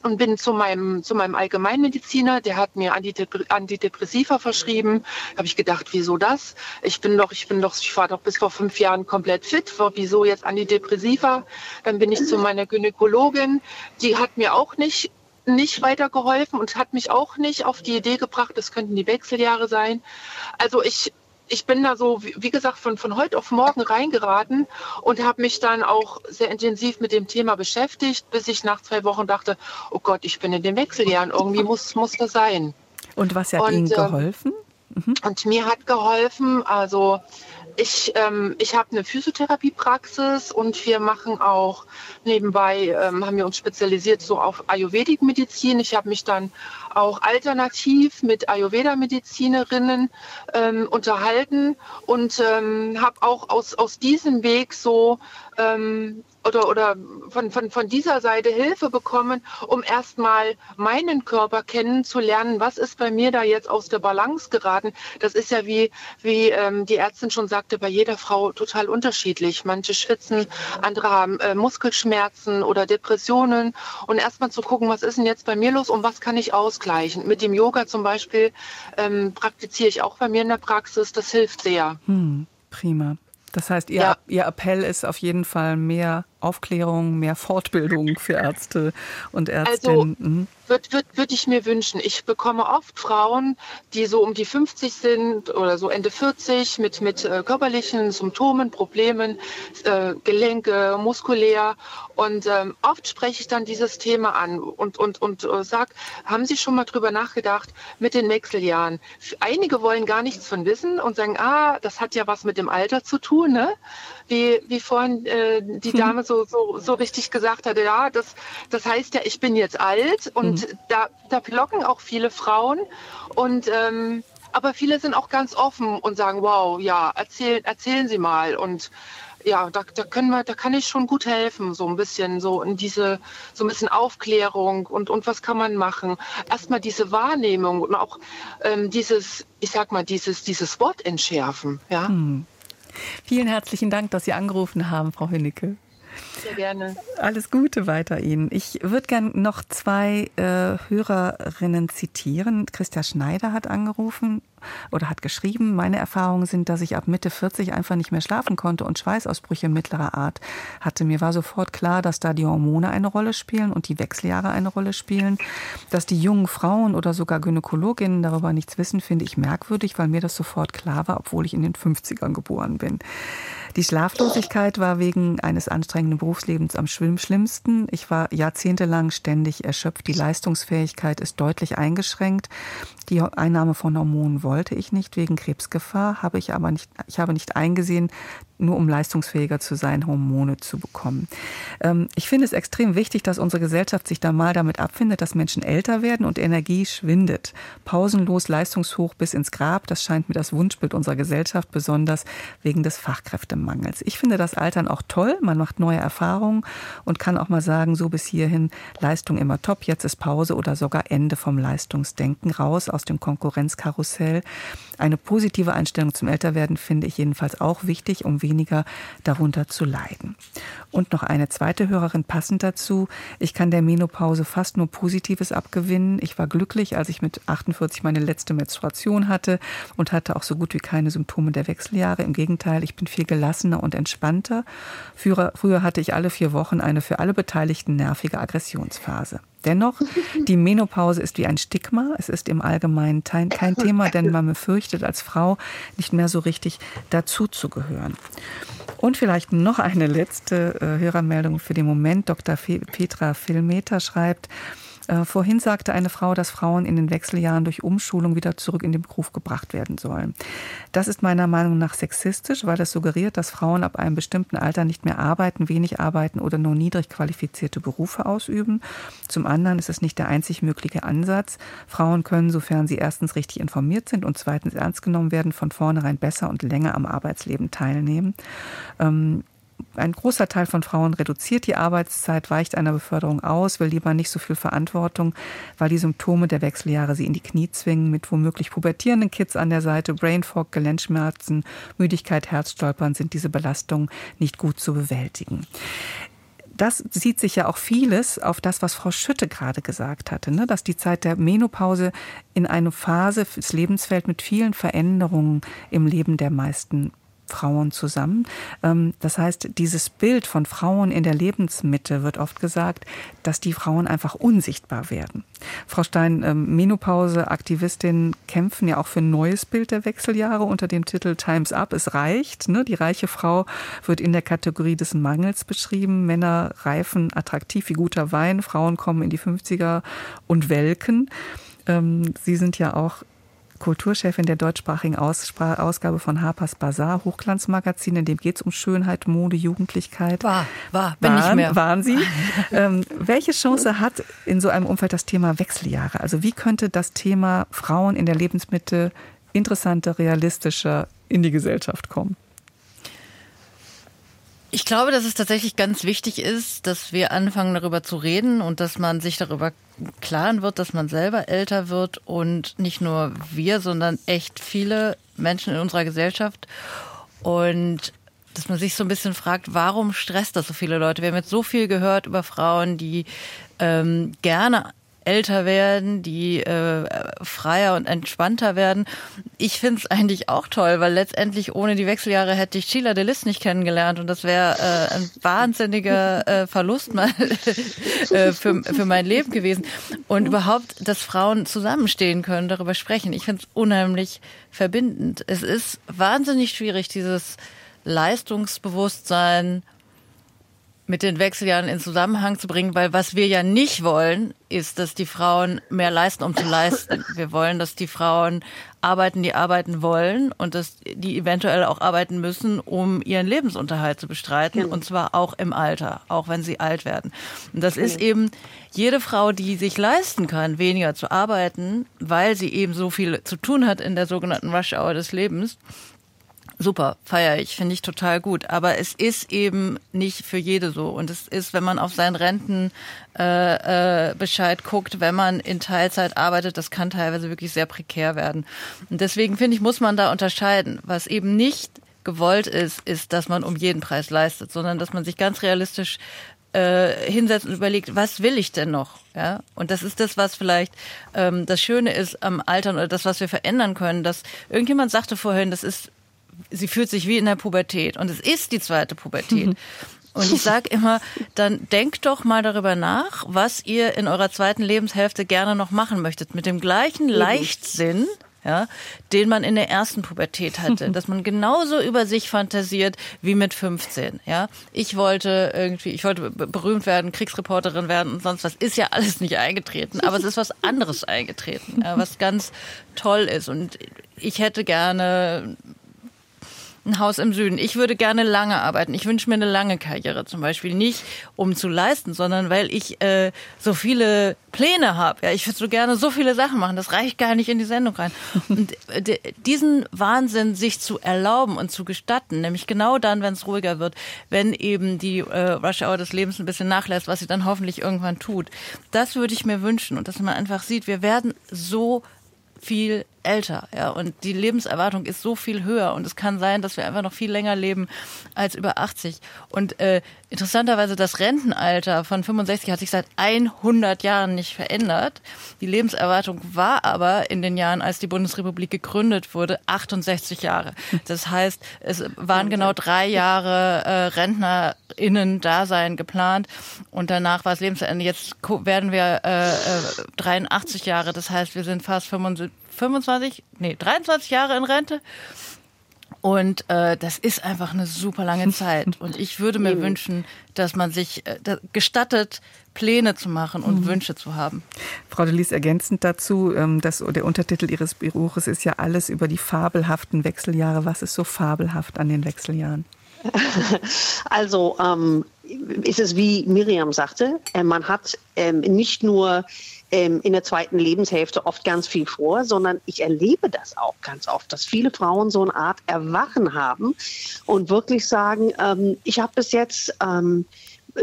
und bin zu meinem, zu meinem Allgemeinmediziner, der hat mir Antidepressiva verschrieben. Habe ich gedacht, wieso das? Ich bin doch, ich bin doch, ich war doch bis vor fünf Jahren komplett fit. Wieso jetzt Antidepressiva? Dann bin ich zu meiner Gynäkologin. Die hat mir auch nicht nicht weitergeholfen und hat mich auch nicht auf die Idee gebracht, das könnten die Wechseljahre sein. Also ich ich bin da so, wie gesagt, von, von heute auf morgen reingeraten und habe mich dann auch sehr intensiv mit dem Thema beschäftigt, bis ich nach zwei Wochen dachte, oh Gott, ich bin in den Wechseljahren, irgendwie muss, muss das sein. Und was hat und, Ihnen ähm, geholfen? Mhm. Und mir hat geholfen, also ich, ähm, ich habe eine Physiotherapiepraxis und wir machen auch nebenbei, ähm, haben wir uns spezialisiert so auf Ayurvedic-Medizin. Ich habe mich dann auch alternativ mit Ayurveda-Medizinerinnen ähm, unterhalten und ähm, habe auch aus, aus diesem Weg so ähm, oder, oder von, von, von dieser Seite Hilfe bekommen, um erstmal meinen Körper kennenzulernen. Was ist bei mir da jetzt aus der Balance geraten? Das ist ja wie, wie ähm, die Ärztin schon sagte, bei jeder Frau total unterschiedlich. Manche schwitzen, andere haben äh, Muskelschmerzen oder Depressionen. Und erstmal zu gucken, was ist denn jetzt bei mir los und was kann ich ausgleichen? Mit dem Yoga zum Beispiel ähm, praktiziere ich auch bei mir in der Praxis. Das hilft sehr. Hm, prima. Das heißt, Ihr, ja. Ihr Appell ist auf jeden Fall mehr Aufklärung, mehr Fortbildung für Ärzte und Ärztinnen. Also, mhm würde würd, würd ich mir wünschen. Ich bekomme oft Frauen, die so um die 50 sind oder so Ende 40 mit, mit äh, körperlichen Symptomen, Problemen, äh, Gelenke, muskulär. Und ähm, oft spreche ich dann dieses Thema an und, und, und äh, sage, haben Sie schon mal drüber nachgedacht mit den Wechseljahren? Einige wollen gar nichts von wissen und sagen, ah, das hat ja was mit dem Alter zu tun, ne? Wie, wie vorhin äh, die Dame so, so, so richtig gesagt hatte, ja, das, das heißt ja, ich bin jetzt alt und mhm. da, da blocken auch viele Frauen und ähm, aber viele sind auch ganz offen und sagen, wow, ja, erzählen, erzählen Sie mal. Und ja, da, da können wir, da kann ich schon gut helfen, so ein bisschen, so in diese, so ein bisschen Aufklärung und, und was kann man machen. Erstmal diese Wahrnehmung und auch ähm, dieses, ich sag mal, dieses, dieses Wort entschärfen, ja. Hm. Vielen herzlichen Dank, dass Sie angerufen haben, Frau Hinnecke. Sehr gerne. Alles Gute weiter Ihnen. Ich würde gerne noch zwei äh, Hörerinnen zitieren. Christa Schneider hat angerufen oder hat geschrieben, meine Erfahrungen sind, dass ich ab Mitte 40 einfach nicht mehr schlafen konnte und Schweißausbrüche mittlerer Art hatte. Mir war sofort klar, dass da die Hormone eine Rolle spielen und die Wechseljahre eine Rolle spielen. Dass die jungen Frauen oder sogar Gynäkologinnen darüber nichts wissen, finde ich merkwürdig, weil mir das sofort klar war, obwohl ich in den 50ern geboren bin. Die Schlaflosigkeit war wegen eines anstrengenden Berufslebens am schlimmsten. Ich war jahrzehntelang ständig erschöpft. Die Leistungsfähigkeit ist deutlich eingeschränkt. Die Einnahme von Hormonen wollte ich nicht wegen Krebsgefahr, habe ich aber nicht, ich habe nicht eingesehen, nur um leistungsfähiger zu sein, Hormone zu bekommen. Ähm, ich finde es extrem wichtig, dass unsere Gesellschaft sich da mal damit abfindet, dass Menschen älter werden und Energie schwindet. Pausenlos, leistungshoch bis ins Grab, das scheint mir das Wunschbild unserer Gesellschaft, besonders wegen des Fachkräftemangels. Ich finde das Altern auch toll, man macht neue Erfahrungen und kann auch mal sagen, so bis hierhin Leistung immer top, jetzt ist Pause oder sogar Ende vom Leistungsdenken, raus aus dem Konkurrenzkarussell. Eine positive Einstellung zum Älterwerden finde ich jedenfalls auch wichtig, um weniger darunter zu leiden. Und noch eine zweite Hörerin passend dazu. Ich kann der Menopause fast nur Positives abgewinnen. Ich war glücklich, als ich mit 48 meine letzte Menstruation hatte und hatte auch so gut wie keine Symptome der Wechseljahre. Im Gegenteil, ich bin viel gelassener und entspannter. Früher, hatte ich alle vier Wochen eine für alle Beteiligten nervige Aggressionsphase. Dennoch, die Menopause ist wie ein Stigma. Es ist im Allgemeinen kein, Thema, denn man befürchtet als Frau nicht mehr so richtig dazuzugehören. Und vielleicht noch eine letzte äh, Hörermeldung für den Moment. Dr. Petra Filmeter schreibt, äh, vorhin sagte eine Frau, dass Frauen in den Wechseljahren durch Umschulung wieder zurück in den Beruf gebracht werden sollen. Das ist meiner Meinung nach sexistisch, weil es suggeriert, dass Frauen ab einem bestimmten Alter nicht mehr arbeiten, wenig arbeiten oder nur niedrig qualifizierte Berufe ausüben. Zum anderen ist es nicht der einzig mögliche Ansatz. Frauen können, sofern sie erstens richtig informiert sind und zweitens ernst genommen werden, von vornherein besser und länger am Arbeitsleben teilnehmen. Ähm, ein großer Teil von Frauen reduziert die Arbeitszeit, weicht einer Beförderung aus, will lieber nicht so viel Verantwortung, weil die Symptome der Wechseljahre sie in die Knie zwingen, mit womöglich pubertierenden Kids an der Seite, Brain Fog, Gelenkschmerzen, Müdigkeit, Herzstolpern sind diese Belastungen nicht gut zu bewältigen das sieht sich ja auch vieles auf das, was Frau Schütte gerade gesagt hatte, ne? dass die Zeit der Menopause in eine Phase des Lebens fällt mit vielen Veränderungen im Leben der meisten Frauen zusammen. Ähm, das heißt, dieses Bild von Frauen in der Lebensmitte wird oft gesagt, dass die Frauen einfach unsichtbar werden. Frau Stein, ähm, Menopause-Aktivistinnen kämpfen ja auch für ein neues Bild der Wechseljahre unter dem Titel Times Up. Es reicht. Ne? Die reiche Frau wird in der Kategorie des Mangels beschrieben. Männer reifen attraktiv wie guter Wein. Frauen kommen in die 50er und welken. Ähm, Sie sind ja auch Kulturchefin der deutschsprachigen Ausgabe von Harper's Bazaar, Hochglanzmagazin, in dem geht es um Schönheit, Mode, Jugendlichkeit. War, war, bin waren, nicht mehr. Waren Sie? ähm, welche Chance hat in so einem Umfeld das Thema Wechseljahre? Also wie könnte das Thema Frauen in der Lebensmitte interessanter, realistischer in die Gesellschaft kommen? Ich glaube, dass es tatsächlich ganz wichtig ist, dass wir anfangen darüber zu reden und dass man sich darüber klar wird, dass man selber älter wird und nicht nur wir, sondern echt viele Menschen in unserer Gesellschaft. Und dass man sich so ein bisschen fragt, warum stresst das so viele Leute? Wir haben jetzt so viel gehört über Frauen, die ähm, gerne älter werden, die äh, freier und entspannter werden. Ich finde es eigentlich auch toll, weil letztendlich ohne die Wechseljahre hätte ich Sheila Delis nicht kennengelernt und das wäre äh, ein wahnsinniger äh, Verlust mal äh, für, für mein Leben gewesen. Und überhaupt, dass Frauen zusammenstehen können, darüber sprechen. Ich finde es unheimlich verbindend. Es ist wahnsinnig schwierig, dieses Leistungsbewusstsein mit den Wechseljahren in Zusammenhang zu bringen, weil was wir ja nicht wollen, ist, dass die Frauen mehr leisten, um zu leisten. Wir wollen, dass die Frauen arbeiten, die arbeiten wollen und dass die eventuell auch arbeiten müssen, um ihren Lebensunterhalt zu bestreiten genau. und zwar auch im Alter, auch wenn sie alt werden. Und das genau. ist eben jede Frau, die sich leisten kann, weniger zu arbeiten, weil sie eben so viel zu tun hat in der sogenannten Rush Hour des Lebens, super, feiere ich, finde ich total gut. Aber es ist eben nicht für jede so. Und es ist, wenn man auf seinen Rentenbescheid äh, äh, guckt, wenn man in Teilzeit arbeitet, das kann teilweise wirklich sehr prekär werden. Und deswegen finde ich, muss man da unterscheiden, was eben nicht gewollt ist, ist, dass man um jeden Preis leistet, sondern dass man sich ganz realistisch äh, hinsetzt und überlegt, was will ich denn noch? Ja, und das ist das, was vielleicht ähm, das Schöne ist am Altern oder das, was wir verändern können. Dass irgendjemand sagte vorhin, das ist, sie fühlt sich wie in der Pubertät und es ist die zweite Pubertät. Und ich sage immer, dann denkt doch mal darüber nach, was ihr in eurer zweiten Lebenshälfte gerne noch machen möchtet. Mit dem gleichen Leichtsinn, ja, den man in der ersten Pubertät hatte, dass man genauso über sich fantasiert wie mit 15, ja. Ich wollte irgendwie, ich wollte berühmt werden, Kriegsreporterin werden und sonst was. Ist ja alles nicht eingetreten, aber es ist was anderes eingetreten, ja, was ganz toll ist und ich hätte gerne ein Haus im Süden. Ich würde gerne lange arbeiten. Ich wünsche mir eine lange Karriere zum Beispiel. Nicht um zu leisten, sondern weil ich äh, so viele Pläne habe. Ja, ich würde so gerne so viele Sachen machen. Das reicht gar nicht in die Sendung rein. Und äh, diesen Wahnsinn sich zu erlauben und zu gestatten, nämlich genau dann, wenn es ruhiger wird, wenn eben die äh, Rush Hour des Lebens ein bisschen nachlässt, was sie dann hoffentlich irgendwann tut. Das würde ich mir wünschen und dass man einfach sieht, wir werden so viel älter, ja, und die Lebenserwartung ist so viel höher und es kann sein, dass wir einfach noch viel länger leben als über 80. Und äh, interessanterweise das Rentenalter von 65 hat sich seit 100 Jahren nicht verändert. Die Lebenserwartung war aber in den Jahren, als die Bundesrepublik gegründet wurde, 68 Jahre. Das heißt, es waren genau drei Jahre äh, RentnerInnen-Dasein geplant und danach war es Lebensende. Jetzt werden wir äh, äh, 83 Jahre, das heißt, wir sind fast 75 25, nee, 23 Jahre in Rente. Und äh, das ist einfach eine super lange Zeit. Und ich würde mir wünschen, dass man sich äh, gestattet, Pläne zu machen und mhm. Wünsche zu haben. Frau de Lies, ergänzend dazu, ähm, dass der Untertitel Ihres Buches ist ja alles über die fabelhaften Wechseljahre. Was ist so fabelhaft an den Wechseljahren? Also ähm, ist es wie Miriam sagte, äh, man hat ähm, nicht nur ähm, in der zweiten Lebenshälfte oft ganz viel vor, sondern ich erlebe das auch ganz oft, dass viele Frauen so eine Art Erwachen haben und wirklich sagen, ähm, ich habe bis jetzt ähm,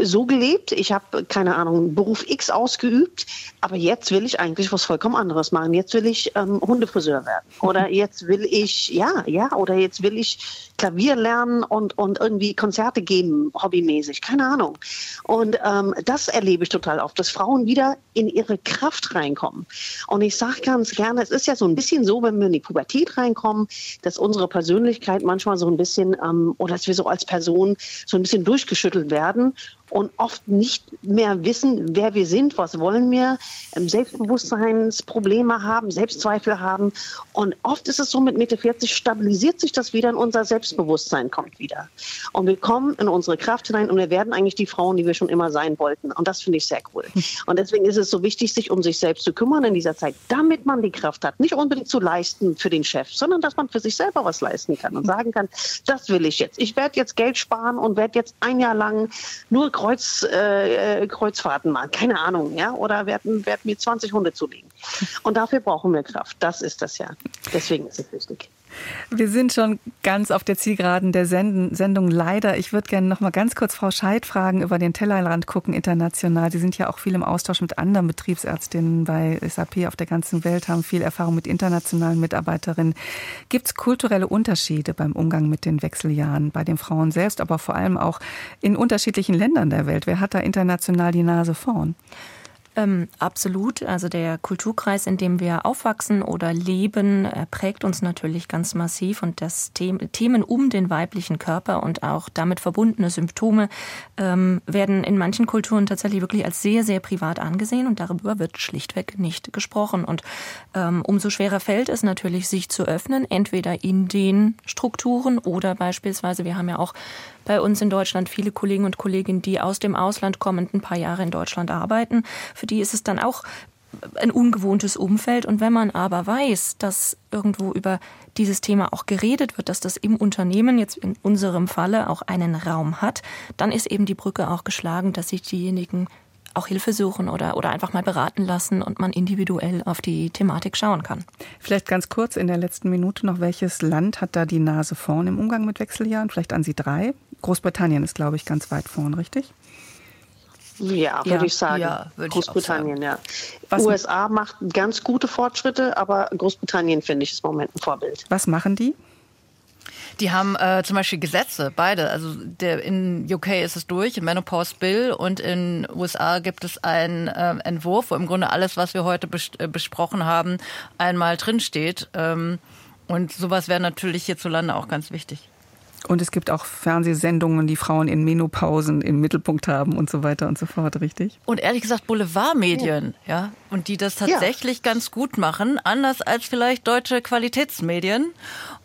so gelebt. Ich habe, keine Ahnung, Beruf X ausgeübt, aber jetzt will ich eigentlich was vollkommen anderes machen. Jetzt will ich ähm, Hundefriseur werden. Oder jetzt will ich, ja, ja, oder jetzt will ich Klavier lernen und, und irgendwie Konzerte geben, hobbymäßig. Keine Ahnung. Und ähm, das erlebe ich total oft, dass Frauen wieder in ihre Kraft reinkommen. Und ich sage ganz gerne, es ist ja so ein bisschen so, wenn wir in die Pubertät reinkommen, dass unsere Persönlichkeit manchmal so ein bisschen, ähm, oder dass wir so als Person so ein bisschen durchgeschüttelt werden und oft nicht mehr wissen, wer wir sind, was wollen wir, ähm, Selbstbewusstseinsprobleme haben, Selbstzweifel haben. Und oft ist es so, mit Mitte 40 stabilisiert sich das wieder und unser Selbstbewusstsein kommt wieder. Und wir kommen in unsere Kraft hinein und wir werden eigentlich die Frauen, die wir schon immer sein wollten. Und das finde ich sehr cool. Und deswegen ist es so wichtig, sich um sich selbst zu kümmern in dieser Zeit, damit man die Kraft hat, nicht unbedingt zu leisten für den Chef, sondern dass man für sich selber was leisten kann und sagen kann, das will ich jetzt. Ich werde jetzt Geld sparen und werde jetzt ein Jahr lang nur Kreuz, äh, äh, Kreuzfahrten machen, keine Ahnung, ja, oder werden, werden mir 20 Hunde zulegen. Und dafür brauchen wir Kraft. Das ist das ja. Deswegen ist es wichtig. Wir sind schon ganz auf der Zielgeraden der Sendung leider. Ich würde gerne noch mal ganz kurz Frau Scheid fragen über den Tellerrand gucken international. Sie sind ja auch viel im Austausch mit anderen Betriebsärztinnen bei SAP auf der ganzen Welt, haben viel Erfahrung mit internationalen Mitarbeiterinnen. Gibt es kulturelle Unterschiede beim Umgang mit den Wechseljahren bei den Frauen selbst, aber vor allem auch in unterschiedlichen Ländern der Welt? Wer hat da international die Nase vorn? Ähm, absolut. Also der Kulturkreis, in dem wir aufwachsen oder leben, prägt uns natürlich ganz massiv und das The Themen um den weiblichen Körper und auch damit verbundene Symptome ähm, werden in manchen Kulturen tatsächlich wirklich als sehr, sehr privat angesehen und darüber wird schlichtweg nicht gesprochen. Und ähm, umso schwerer fällt es natürlich, sich zu öffnen, entweder in den Strukturen oder beispielsweise, wir haben ja auch bei uns in Deutschland viele Kollegen und Kolleginnen, die aus dem Ausland kommen, ein paar Jahre in Deutschland arbeiten. Für die ist es dann auch ein ungewohntes Umfeld. Und wenn man aber weiß, dass irgendwo über dieses Thema auch geredet wird, dass das im Unternehmen jetzt in unserem Falle auch einen Raum hat, dann ist eben die Brücke auch geschlagen, dass sich diejenigen auch Hilfe suchen oder, oder einfach mal beraten lassen und man individuell auf die Thematik schauen kann. Vielleicht ganz kurz in der letzten Minute noch, welches Land hat da die Nase vorn im Umgang mit Wechseljahren? Vielleicht an Sie drei. Großbritannien ist, glaube ich, ganz weit vorn, richtig? Ja, würde ja, ich sagen. Ja, würde Großbritannien, sagen. ja. Was USA macht ganz gute Fortschritte, aber Großbritannien finde ich ist im Moment ein Vorbild. Was machen die? Die haben äh, zum Beispiel Gesetze, beide. Also der, in UK ist es durch, im Menopause Bill und in USA gibt es einen äh, Entwurf, wo im Grunde alles, was wir heute bes äh, besprochen haben, einmal drinsteht. Ähm, und sowas wäre natürlich hierzulande auch ganz wichtig. Und es gibt auch Fernsehsendungen, die Frauen in Menopausen im Mittelpunkt haben und so weiter und so fort, richtig? Und ehrlich gesagt Boulevardmedien, ja, ja und die das tatsächlich ja. ganz gut machen, anders als vielleicht deutsche Qualitätsmedien.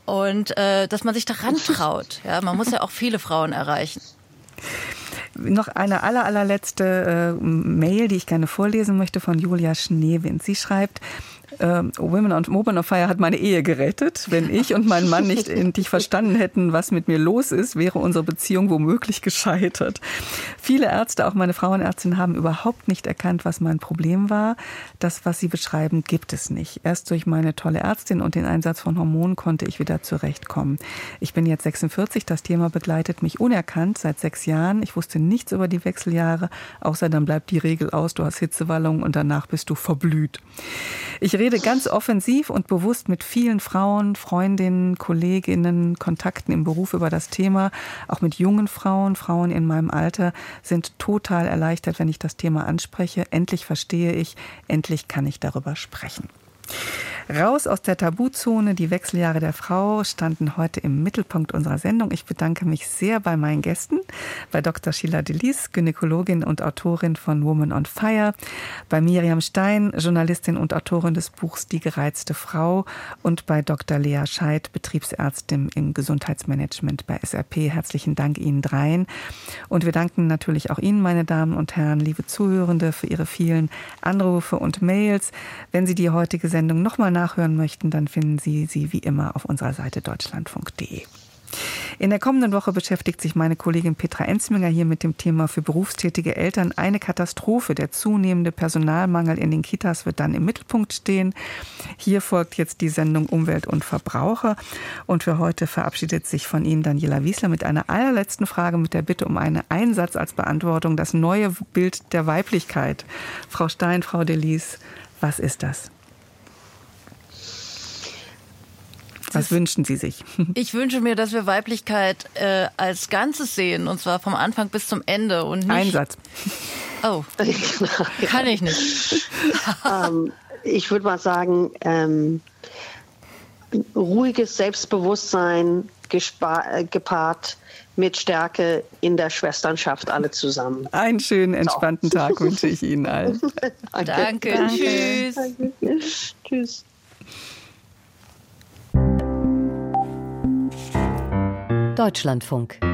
Und äh, dass man sich daran traut. Ja, man muss ja auch viele Frauen erreichen. Noch eine aller, allerletzte äh, Mail, die ich gerne vorlesen möchte von Julia Schneewind. Sie schreibt, äh, Women on Women of Fire hat meine Ehe gerettet. Wenn ich und mein Mann nicht endlich verstanden hätten, was mit mir los ist, wäre unsere Beziehung womöglich gescheitert. Viele Ärzte, auch meine Frauenärztin, haben überhaupt nicht erkannt, was mein Problem war. Das, was sie beschreiben, gibt es nicht. Erst durch meine tolle Ärztin und den Einsatz von Hormonen konnte ich wieder zurechtkommen. Ich bin jetzt 46. Das Thema begleitet mich unerkannt seit sechs Jahren. Ich wusste nichts über die Wechseljahre, außer dann bleibt die Regel aus, du hast Hitzewallungen und danach bist du verblüht. Ich rede ganz offensiv und bewusst mit vielen Frauen, Freundinnen, Kolleginnen, Kontakten im Beruf über das Thema. Auch mit jungen Frauen, Frauen in meinem Alter sind total erleichtert, wenn ich das Thema anspreche. Endlich verstehe ich, endlich kann ich darüber sprechen. Raus aus der Tabuzone, die Wechseljahre der Frau standen heute im Mittelpunkt unserer Sendung. Ich bedanke mich sehr bei meinen Gästen, bei Dr. Sheila Delis, Gynäkologin und Autorin von Woman on Fire, bei Miriam Stein, Journalistin und Autorin des Buchs Die gereizte Frau und bei Dr. Lea Scheid, Betriebsärztin im Gesundheitsmanagement bei SRP. Herzlichen Dank Ihnen dreien. Und wir danken natürlich auch Ihnen, meine Damen und Herren, liebe Zuhörende, für Ihre vielen Anrufe und Mails. Wenn Sie die heutige Sendung nochmal nachhören möchten, dann finden Sie sie wie immer auf unserer Seite deutschlandfunk.de. In der kommenden Woche beschäftigt sich meine Kollegin Petra Enzminger hier mit dem Thema für berufstätige Eltern eine Katastrophe. Der zunehmende Personalmangel in den Kitas wird dann im Mittelpunkt stehen. Hier folgt jetzt die Sendung Umwelt und Verbraucher. Und für heute verabschiedet sich von Ihnen Daniela Wiesler mit einer allerletzten Frage mit der Bitte um einen Einsatz als Beantwortung. Das neue Bild der Weiblichkeit. Frau Stein, Frau Delis, was ist das? Was wünschen Sie sich? Ich wünsche mir, dass wir Weiblichkeit äh, als Ganzes sehen, und zwar vom Anfang bis zum Ende. Und nicht Einsatz. Oh, kann ich nicht. ähm, ich würde mal sagen, ähm, ruhiges Selbstbewusstsein äh, gepaart mit Stärke in der Schwesternschaft alle zusammen. Einen schönen, entspannten so. Tag wünsche ich Ihnen allen. Danke. Danke. Danke. Tschüss. Danke. Tschüss. Deutschlandfunk